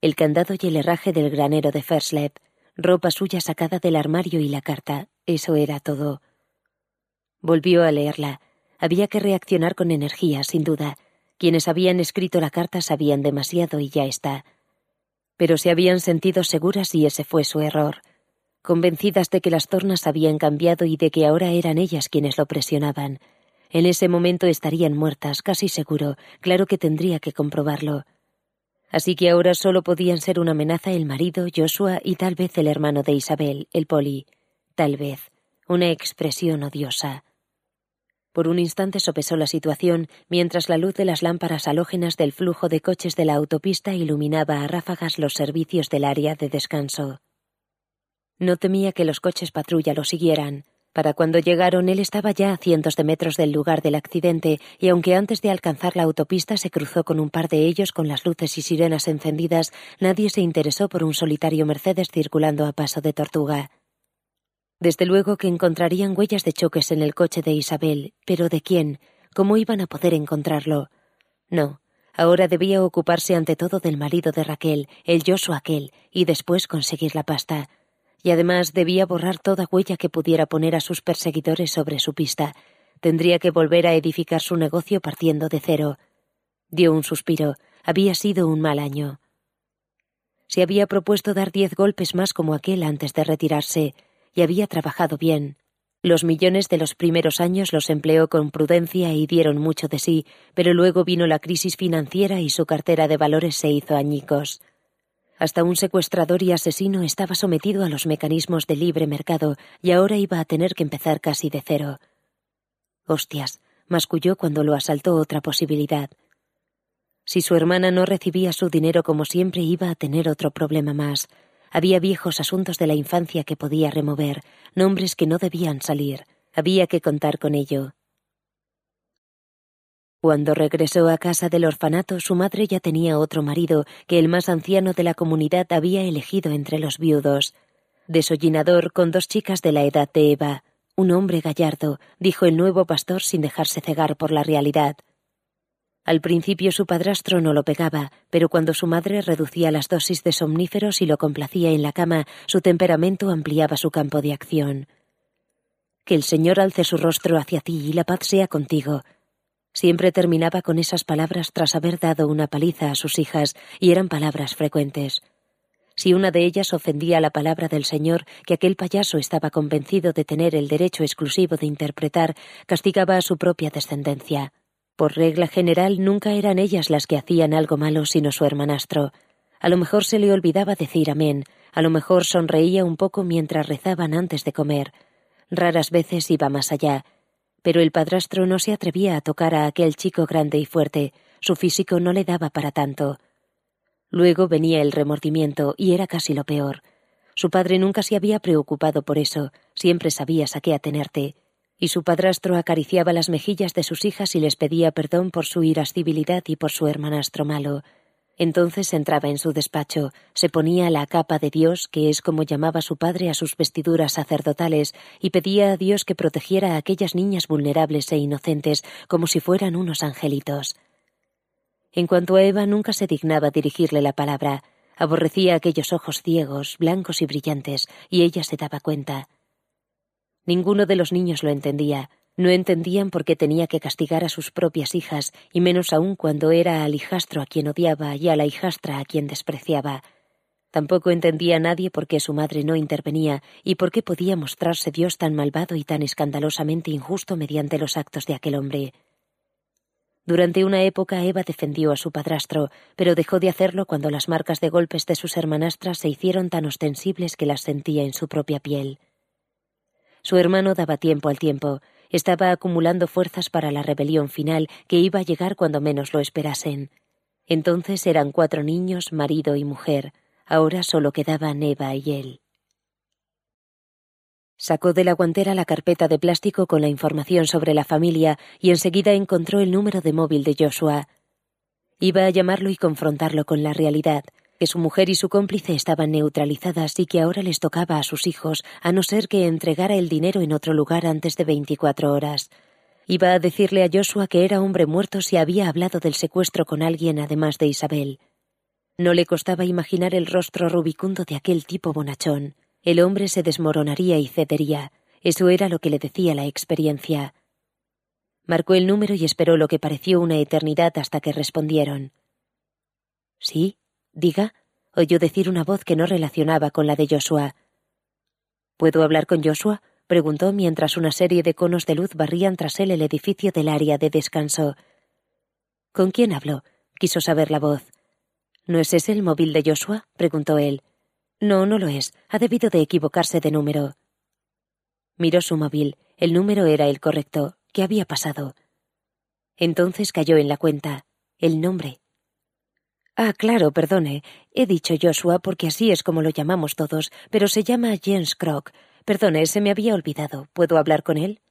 El candado y el herraje del granero de Ferslep, ropa suya sacada del armario y la carta, eso era todo. Volvió a leerla. Había que reaccionar con energía, sin duda. Quienes habían escrito la carta sabían demasiado y ya está. Pero se habían sentido seguras y ese fue su error convencidas de que las tornas habían cambiado y de que ahora eran ellas quienes lo presionaban. En ese momento estarían muertas, casi seguro, claro que tendría que comprobarlo. Así que ahora solo podían ser una amenaza el marido, Joshua y tal vez el hermano de Isabel, el poli. Tal vez. Una expresión odiosa. Por un instante sopesó la situación mientras la luz de las lámparas halógenas del flujo de coches de la autopista iluminaba a ráfagas los servicios del área de descanso. No temía que los coches patrulla lo siguieran. Para cuando llegaron él estaba ya a cientos de metros del lugar del accidente y aunque antes de alcanzar la autopista se cruzó con un par de ellos con las luces y sirenas encendidas, nadie se interesó por un solitario Mercedes circulando a paso de tortuga. Desde luego que encontrarían huellas de choques en el coche de Isabel, pero ¿de quién? ¿Cómo iban a poder encontrarlo? No, ahora debía ocuparse ante todo del marido de Raquel, el Joshua aquel, y después conseguir la pasta y además debía borrar toda huella que pudiera poner a sus perseguidores sobre su pista. Tendría que volver a edificar su negocio partiendo de cero. Dio un suspiro. Había sido un mal año. Se había propuesto dar diez golpes más como aquel antes de retirarse, y había trabajado bien. Los millones de los primeros años los empleó con prudencia y dieron mucho de sí, pero luego vino la crisis financiera y su cartera de valores se hizo añicos. Hasta un secuestrador y asesino estaba sometido a los mecanismos del libre mercado y ahora iba a tener que empezar casi de cero. Hostias, masculló cuando lo asaltó otra posibilidad. Si su hermana no recibía su dinero como siempre, iba a tener otro problema más. Había viejos asuntos de la infancia que podía remover, nombres que no debían salir. Había que contar con ello. Cuando regresó a casa del orfanato, su madre ya tenía otro marido que el más anciano de la comunidad había elegido entre los viudos. Desollinador con dos chicas de la edad de Eva. Un hombre gallardo, dijo el nuevo pastor sin dejarse cegar por la realidad. Al principio su padrastro no lo pegaba, pero cuando su madre reducía las dosis de somníferos y lo complacía en la cama, su temperamento ampliaba su campo de acción. Que el Señor alce su rostro hacia ti y la paz sea contigo, Siempre terminaba con esas palabras tras haber dado una paliza a sus hijas, y eran palabras frecuentes. Si una de ellas ofendía la palabra del Señor que aquel payaso estaba convencido de tener el derecho exclusivo de interpretar, castigaba a su propia descendencia. Por regla general nunca eran ellas las que hacían algo malo sino su hermanastro. A lo mejor se le olvidaba decir amén, a lo mejor sonreía un poco mientras rezaban antes de comer. Raras veces iba más allá, pero el padrastro no se atrevía a tocar a aquel chico grande y fuerte, su físico no le daba para tanto. Luego venía el remordimiento, y era casi lo peor. Su padre nunca se había preocupado por eso, siempre sabías a qué atenerte, y su padrastro acariciaba las mejillas de sus hijas y les pedía perdón por su irascibilidad y por su hermanastro malo, entonces entraba en su despacho, se ponía la capa de Dios, que es como llamaba su padre a sus vestiduras sacerdotales, y pedía a Dios que protegiera a aquellas niñas vulnerables e inocentes como si fueran unos angelitos. En cuanto a Eva, nunca se dignaba dirigirle la palabra. Aborrecía aquellos ojos ciegos, blancos y brillantes, y ella se daba cuenta. Ninguno de los niños lo entendía. No entendían por qué tenía que castigar a sus propias hijas, y menos aún cuando era al hijastro a quien odiaba y a la hijastra a quien despreciaba. Tampoco entendía nadie por qué su madre no intervenía y por qué podía mostrarse Dios tan malvado y tan escandalosamente injusto mediante los actos de aquel hombre. Durante una época Eva defendió a su padrastro, pero dejó de hacerlo cuando las marcas de golpes de sus hermanastras se hicieron tan ostensibles que las sentía en su propia piel. Su hermano daba tiempo al tiempo, estaba acumulando fuerzas para la rebelión final que iba a llegar cuando menos lo esperasen. Entonces eran cuatro niños, marido y mujer, Ahora solo quedaban Eva y él. Sacó de la guantera la carpeta de plástico con la información sobre la familia y enseguida encontró el número de móvil de Joshua. Iba a llamarlo y confrontarlo con la realidad, que su mujer y su cómplice estaban neutralizadas y que ahora les tocaba a sus hijos, a no ser que entregara el dinero en otro lugar antes de veinticuatro horas. Iba a decirle a Joshua que era hombre muerto si había hablado del secuestro con alguien además de Isabel. No le costaba imaginar el rostro rubicundo de aquel tipo bonachón. El hombre se desmoronaría y cedería. Eso era lo que le decía la experiencia. Marcó el número y esperó lo que pareció una eternidad hasta que respondieron. ¿Sí? Diga, oyó decir una voz que no relacionaba con la de Joshua. ¿Puedo hablar con Joshua? preguntó mientras una serie de conos de luz barrían tras él el edificio del área de descanso. ¿Con quién habló? quiso saber la voz. ¿No es ese el móvil de Joshua? preguntó él. No, no lo es. Ha debido de equivocarse de número. Miró su móvil. El número era el correcto. ¿Qué había pasado? Entonces cayó en la cuenta. El nombre. Ah, claro, perdone. He dicho Joshua porque así es como lo llamamos todos, pero se llama Jens Kroc. Perdone, se me había olvidado. ¿Puedo hablar con él?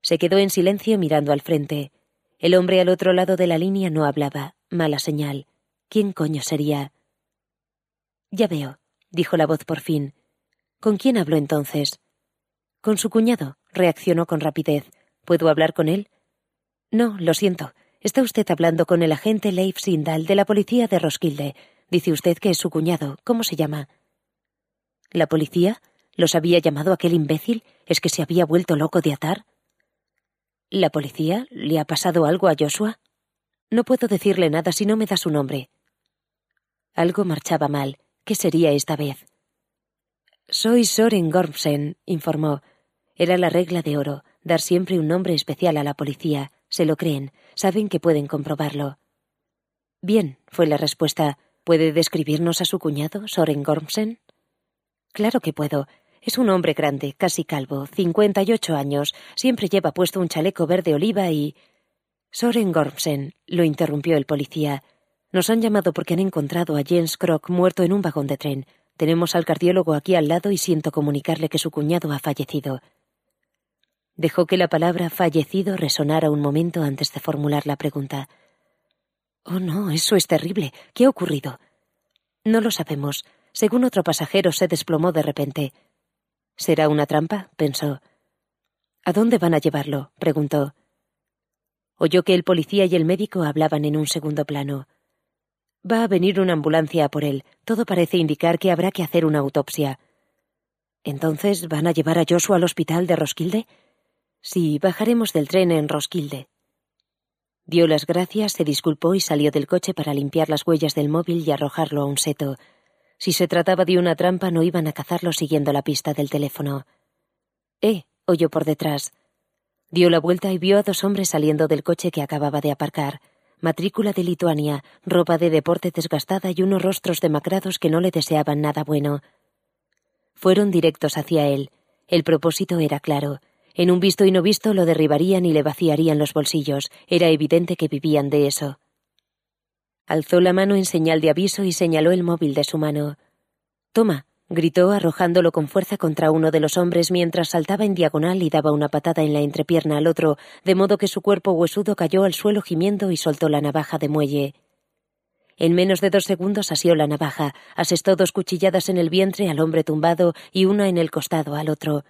Se quedó en silencio mirando al frente. El hombre al otro lado de la línea no hablaba. Mala señal. ¿Quién coño sería? Ya veo, dijo la voz por fin. ¿Con quién habló entonces? Con su cuñado, reaccionó con rapidez. ¿Puedo hablar con él? No, lo siento. Está usted hablando con el agente Leif Sindal de la policía de Roskilde. Dice usted que es su cuñado. ¿Cómo se llama? ¿La policía? ¿Los había llamado aquel imbécil? ¿Es que se había vuelto loco de atar? ¿La policía? ¿Le ha pasado algo a Joshua? No puedo decirle nada si no me da su nombre. Algo marchaba mal. ¿Qué sería esta vez? Soy Soren Gormsen, informó. Era la regla de oro, dar siempre un nombre especial a la policía. Se lo creen, saben que pueden comprobarlo. Bien, fue la respuesta. ¿Puede describirnos a su cuñado, Soren Gormsen? Claro que puedo. Es un hombre grande, casi calvo, cincuenta y ocho años, siempre lleva puesto un chaleco verde oliva y. Soren Gormsen, lo interrumpió el policía, nos han llamado porque han encontrado a Jens Kroc muerto en un vagón de tren. Tenemos al cardiólogo aquí al lado y siento comunicarle que su cuñado ha fallecido. Dejó que la palabra fallecido resonara un momento antes de formular la pregunta. Oh, no, eso es terrible. ¿Qué ha ocurrido? No lo sabemos. Según otro pasajero, se desplomó de repente. ¿Será una trampa? pensó. ¿A dónde van a llevarlo? preguntó. Oyó que el policía y el médico hablaban en un segundo plano. Va a venir una ambulancia a por él. Todo parece indicar que habrá que hacer una autopsia. ¿Entonces van a llevar a Joshua al hospital de Roskilde? Sí, bajaremos del tren en Roskilde. Dio las gracias, se disculpó y salió del coche para limpiar las huellas del móvil y arrojarlo a un seto. Si se trataba de una trampa, no iban a cazarlo siguiendo la pista del teléfono. Eh, oyó por detrás. Dio la vuelta y vio a dos hombres saliendo del coche que acababa de aparcar matrícula de Lituania, ropa de deporte desgastada y unos rostros demacrados que no le deseaban nada bueno. Fueron directos hacia él. El propósito era claro. En un visto y no visto lo derribarían y le vaciarían los bolsillos. Era evidente que vivían de eso. Alzó la mano en señal de aviso y señaló el móvil de su mano. Toma, gritó arrojándolo con fuerza contra uno de los hombres mientras saltaba en diagonal y daba una patada en la entrepierna al otro, de modo que su cuerpo huesudo cayó al suelo gimiendo y soltó la navaja de muelle. En menos de dos segundos asió la navaja, asestó dos cuchilladas en el vientre al hombre tumbado y una en el costado al otro.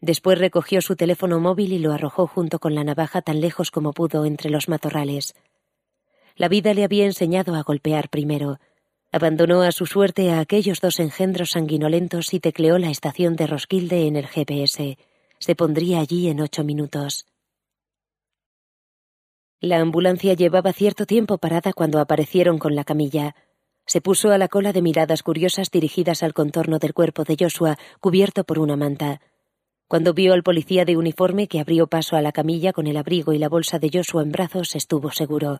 Después recogió su teléfono móvil y lo arrojó junto con la navaja tan lejos como pudo entre los matorrales. La vida le había enseñado a golpear primero. Abandonó a su suerte a aquellos dos engendros sanguinolentos y tecleó la estación de Roskilde en el GPS. Se pondría allí en ocho minutos. La ambulancia llevaba cierto tiempo parada cuando aparecieron con la camilla. Se puso a la cola de miradas curiosas dirigidas al contorno del cuerpo de Joshua, cubierto por una manta. Cuando vio al policía de uniforme que abrió paso a la camilla con el abrigo y la bolsa de Joshua en brazos, estuvo seguro.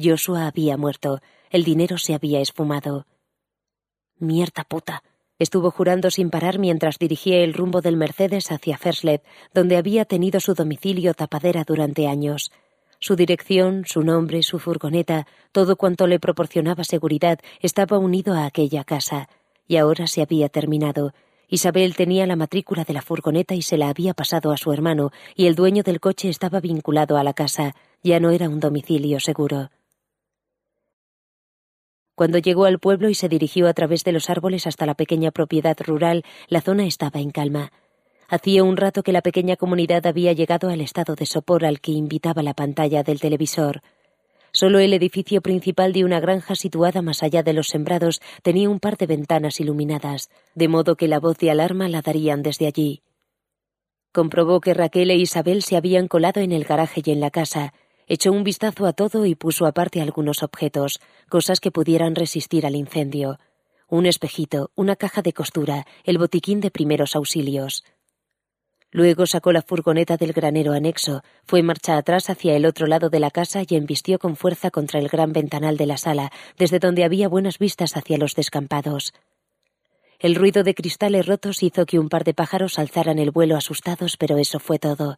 Joshua había muerto. El dinero se había esfumado. Mierda puta. Estuvo jurando sin parar mientras dirigía el rumbo del Mercedes hacia Fersled, donde había tenido su domicilio tapadera durante años. Su dirección, su nombre, su furgoneta, todo cuanto le proporcionaba seguridad estaba unido a aquella casa. Y ahora se había terminado. Isabel tenía la matrícula de la furgoneta y se la había pasado a su hermano, y el dueño del coche estaba vinculado a la casa. Ya no era un domicilio seguro. Cuando llegó al pueblo y se dirigió a través de los árboles hasta la pequeña propiedad rural, la zona estaba en calma. Hacía un rato que la pequeña comunidad había llegado al estado de sopor al que invitaba la pantalla del televisor. Solo el edificio principal de una granja situada más allá de los sembrados tenía un par de ventanas iluminadas, de modo que la voz de alarma la darían desde allí. Comprobó que Raquel e Isabel se habían colado en el garaje y en la casa, Echó un vistazo a todo y puso aparte algunos objetos, cosas que pudieran resistir al incendio. Un espejito, una caja de costura, el botiquín de primeros auxilios. Luego sacó la furgoneta del granero anexo, fue marcha atrás hacia el otro lado de la casa y embistió con fuerza contra el gran ventanal de la sala, desde donde había buenas vistas hacia los descampados. El ruido de cristales rotos hizo que un par de pájaros alzaran el vuelo asustados, pero eso fue todo.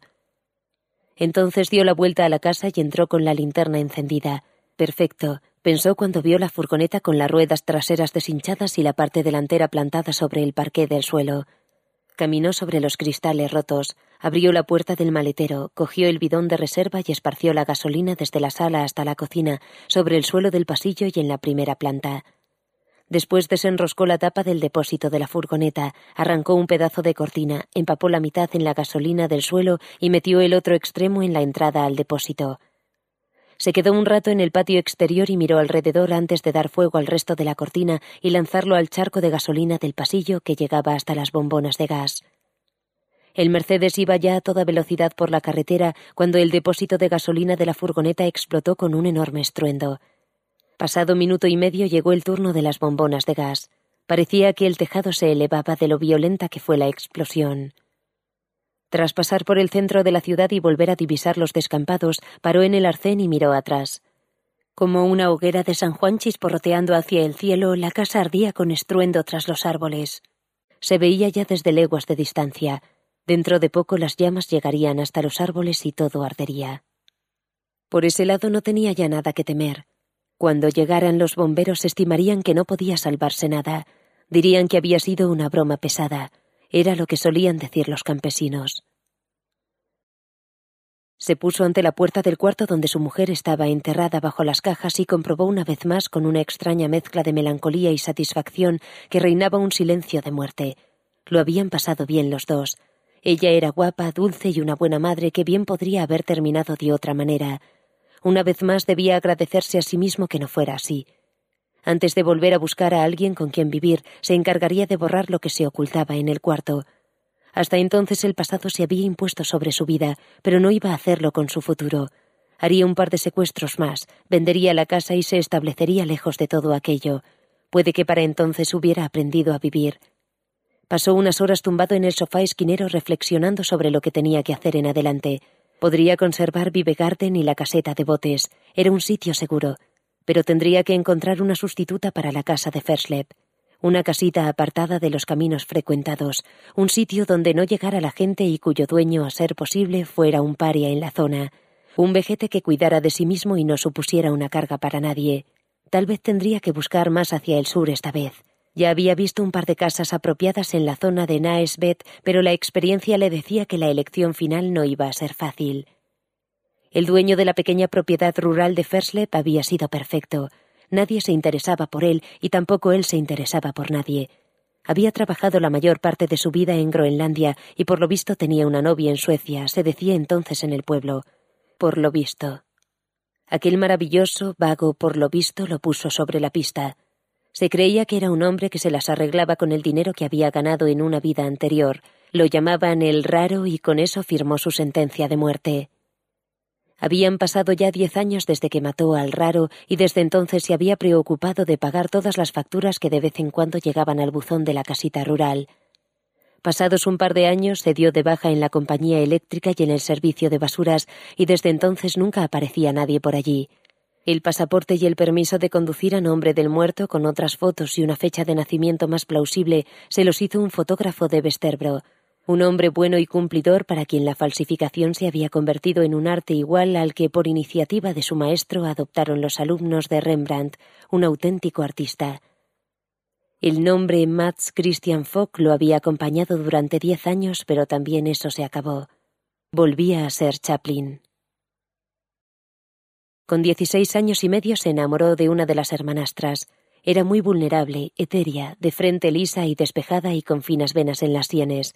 Entonces dio la vuelta a la casa y entró con la linterna encendida. Perfecto, pensó cuando vio la furgoneta con las ruedas traseras deshinchadas y la parte delantera plantada sobre el parqué del suelo. Caminó sobre los cristales rotos, abrió la puerta del maletero, cogió el bidón de reserva y esparció la gasolina desde la sala hasta la cocina, sobre el suelo del pasillo y en la primera planta. Después desenroscó la tapa del depósito de la furgoneta, arrancó un pedazo de cortina, empapó la mitad en la gasolina del suelo y metió el otro extremo en la entrada al depósito. Se quedó un rato en el patio exterior y miró alrededor antes de dar fuego al resto de la cortina y lanzarlo al charco de gasolina del pasillo que llegaba hasta las bombonas de gas. El Mercedes iba ya a toda velocidad por la carretera cuando el depósito de gasolina de la furgoneta explotó con un enorme estruendo. Pasado minuto y medio llegó el turno de las bombonas de gas. Parecía que el tejado se elevaba de lo violenta que fue la explosión. Tras pasar por el centro de la ciudad y volver a divisar los descampados, paró en el arcén y miró atrás. Como una hoguera de San Juan chisporroteando hacia el cielo, la casa ardía con estruendo tras los árboles. Se veía ya desde leguas de distancia. Dentro de poco las llamas llegarían hasta los árboles y todo ardería. Por ese lado no tenía ya nada que temer. Cuando llegaran los bomberos estimarían que no podía salvarse nada. Dirían que había sido una broma pesada. Era lo que solían decir los campesinos. Se puso ante la puerta del cuarto donde su mujer estaba enterrada bajo las cajas y comprobó una vez más con una extraña mezcla de melancolía y satisfacción que reinaba un silencio de muerte. Lo habían pasado bien los dos. Ella era guapa, dulce y una buena madre que bien podría haber terminado de otra manera. Una vez más debía agradecerse a sí mismo que no fuera así. Antes de volver a buscar a alguien con quien vivir, se encargaría de borrar lo que se ocultaba en el cuarto. Hasta entonces el pasado se había impuesto sobre su vida, pero no iba a hacerlo con su futuro. Haría un par de secuestros más, vendería la casa y se establecería lejos de todo aquello. Puede que para entonces hubiera aprendido a vivir. Pasó unas horas tumbado en el sofá esquinero reflexionando sobre lo que tenía que hacer en adelante. Podría conservar Vivegarden y la caseta de botes. Era un sitio seguro. Pero tendría que encontrar una sustituta para la casa de Fersleb. Una casita apartada de los caminos frecuentados. Un sitio donde no llegara la gente y cuyo dueño, a ser posible, fuera un paria en la zona. Un vejete que cuidara de sí mismo y no supusiera una carga para nadie. Tal vez tendría que buscar más hacia el sur esta vez. Ya había visto un par de casas apropiadas en la zona de Naesbet, pero la experiencia le decía que la elección final no iba a ser fácil. El dueño de la pequeña propiedad rural de Ferslep había sido perfecto. Nadie se interesaba por él y tampoco él se interesaba por nadie. Había trabajado la mayor parte de su vida en Groenlandia y por lo visto tenía una novia en Suecia, se decía entonces en el pueblo. Por lo visto. Aquel maravilloso, vago, por lo visto, lo puso sobre la pista. Se creía que era un hombre que se las arreglaba con el dinero que había ganado en una vida anterior. Lo llamaban el raro y con eso firmó su sentencia de muerte. Habían pasado ya diez años desde que mató al raro y desde entonces se había preocupado de pagar todas las facturas que de vez en cuando llegaban al buzón de la casita rural. Pasados un par de años se dio de baja en la compañía eléctrica y en el servicio de basuras y desde entonces nunca aparecía nadie por allí. El pasaporte y el permiso de conducir a nombre del muerto con otras fotos y una fecha de nacimiento más plausible se los hizo un fotógrafo de Westerbro, un hombre bueno y cumplidor para quien la falsificación se había convertido en un arte igual al que por iniciativa de su maestro adoptaron los alumnos de Rembrandt, un auténtico artista. El nombre Mats Christian Fock lo había acompañado durante diez años, pero también eso se acabó. Volvía a ser Chaplin. Con dieciséis años y medio se enamoró de una de las hermanastras. Era muy vulnerable, etérea, de frente lisa y despejada y con finas venas en las sienes.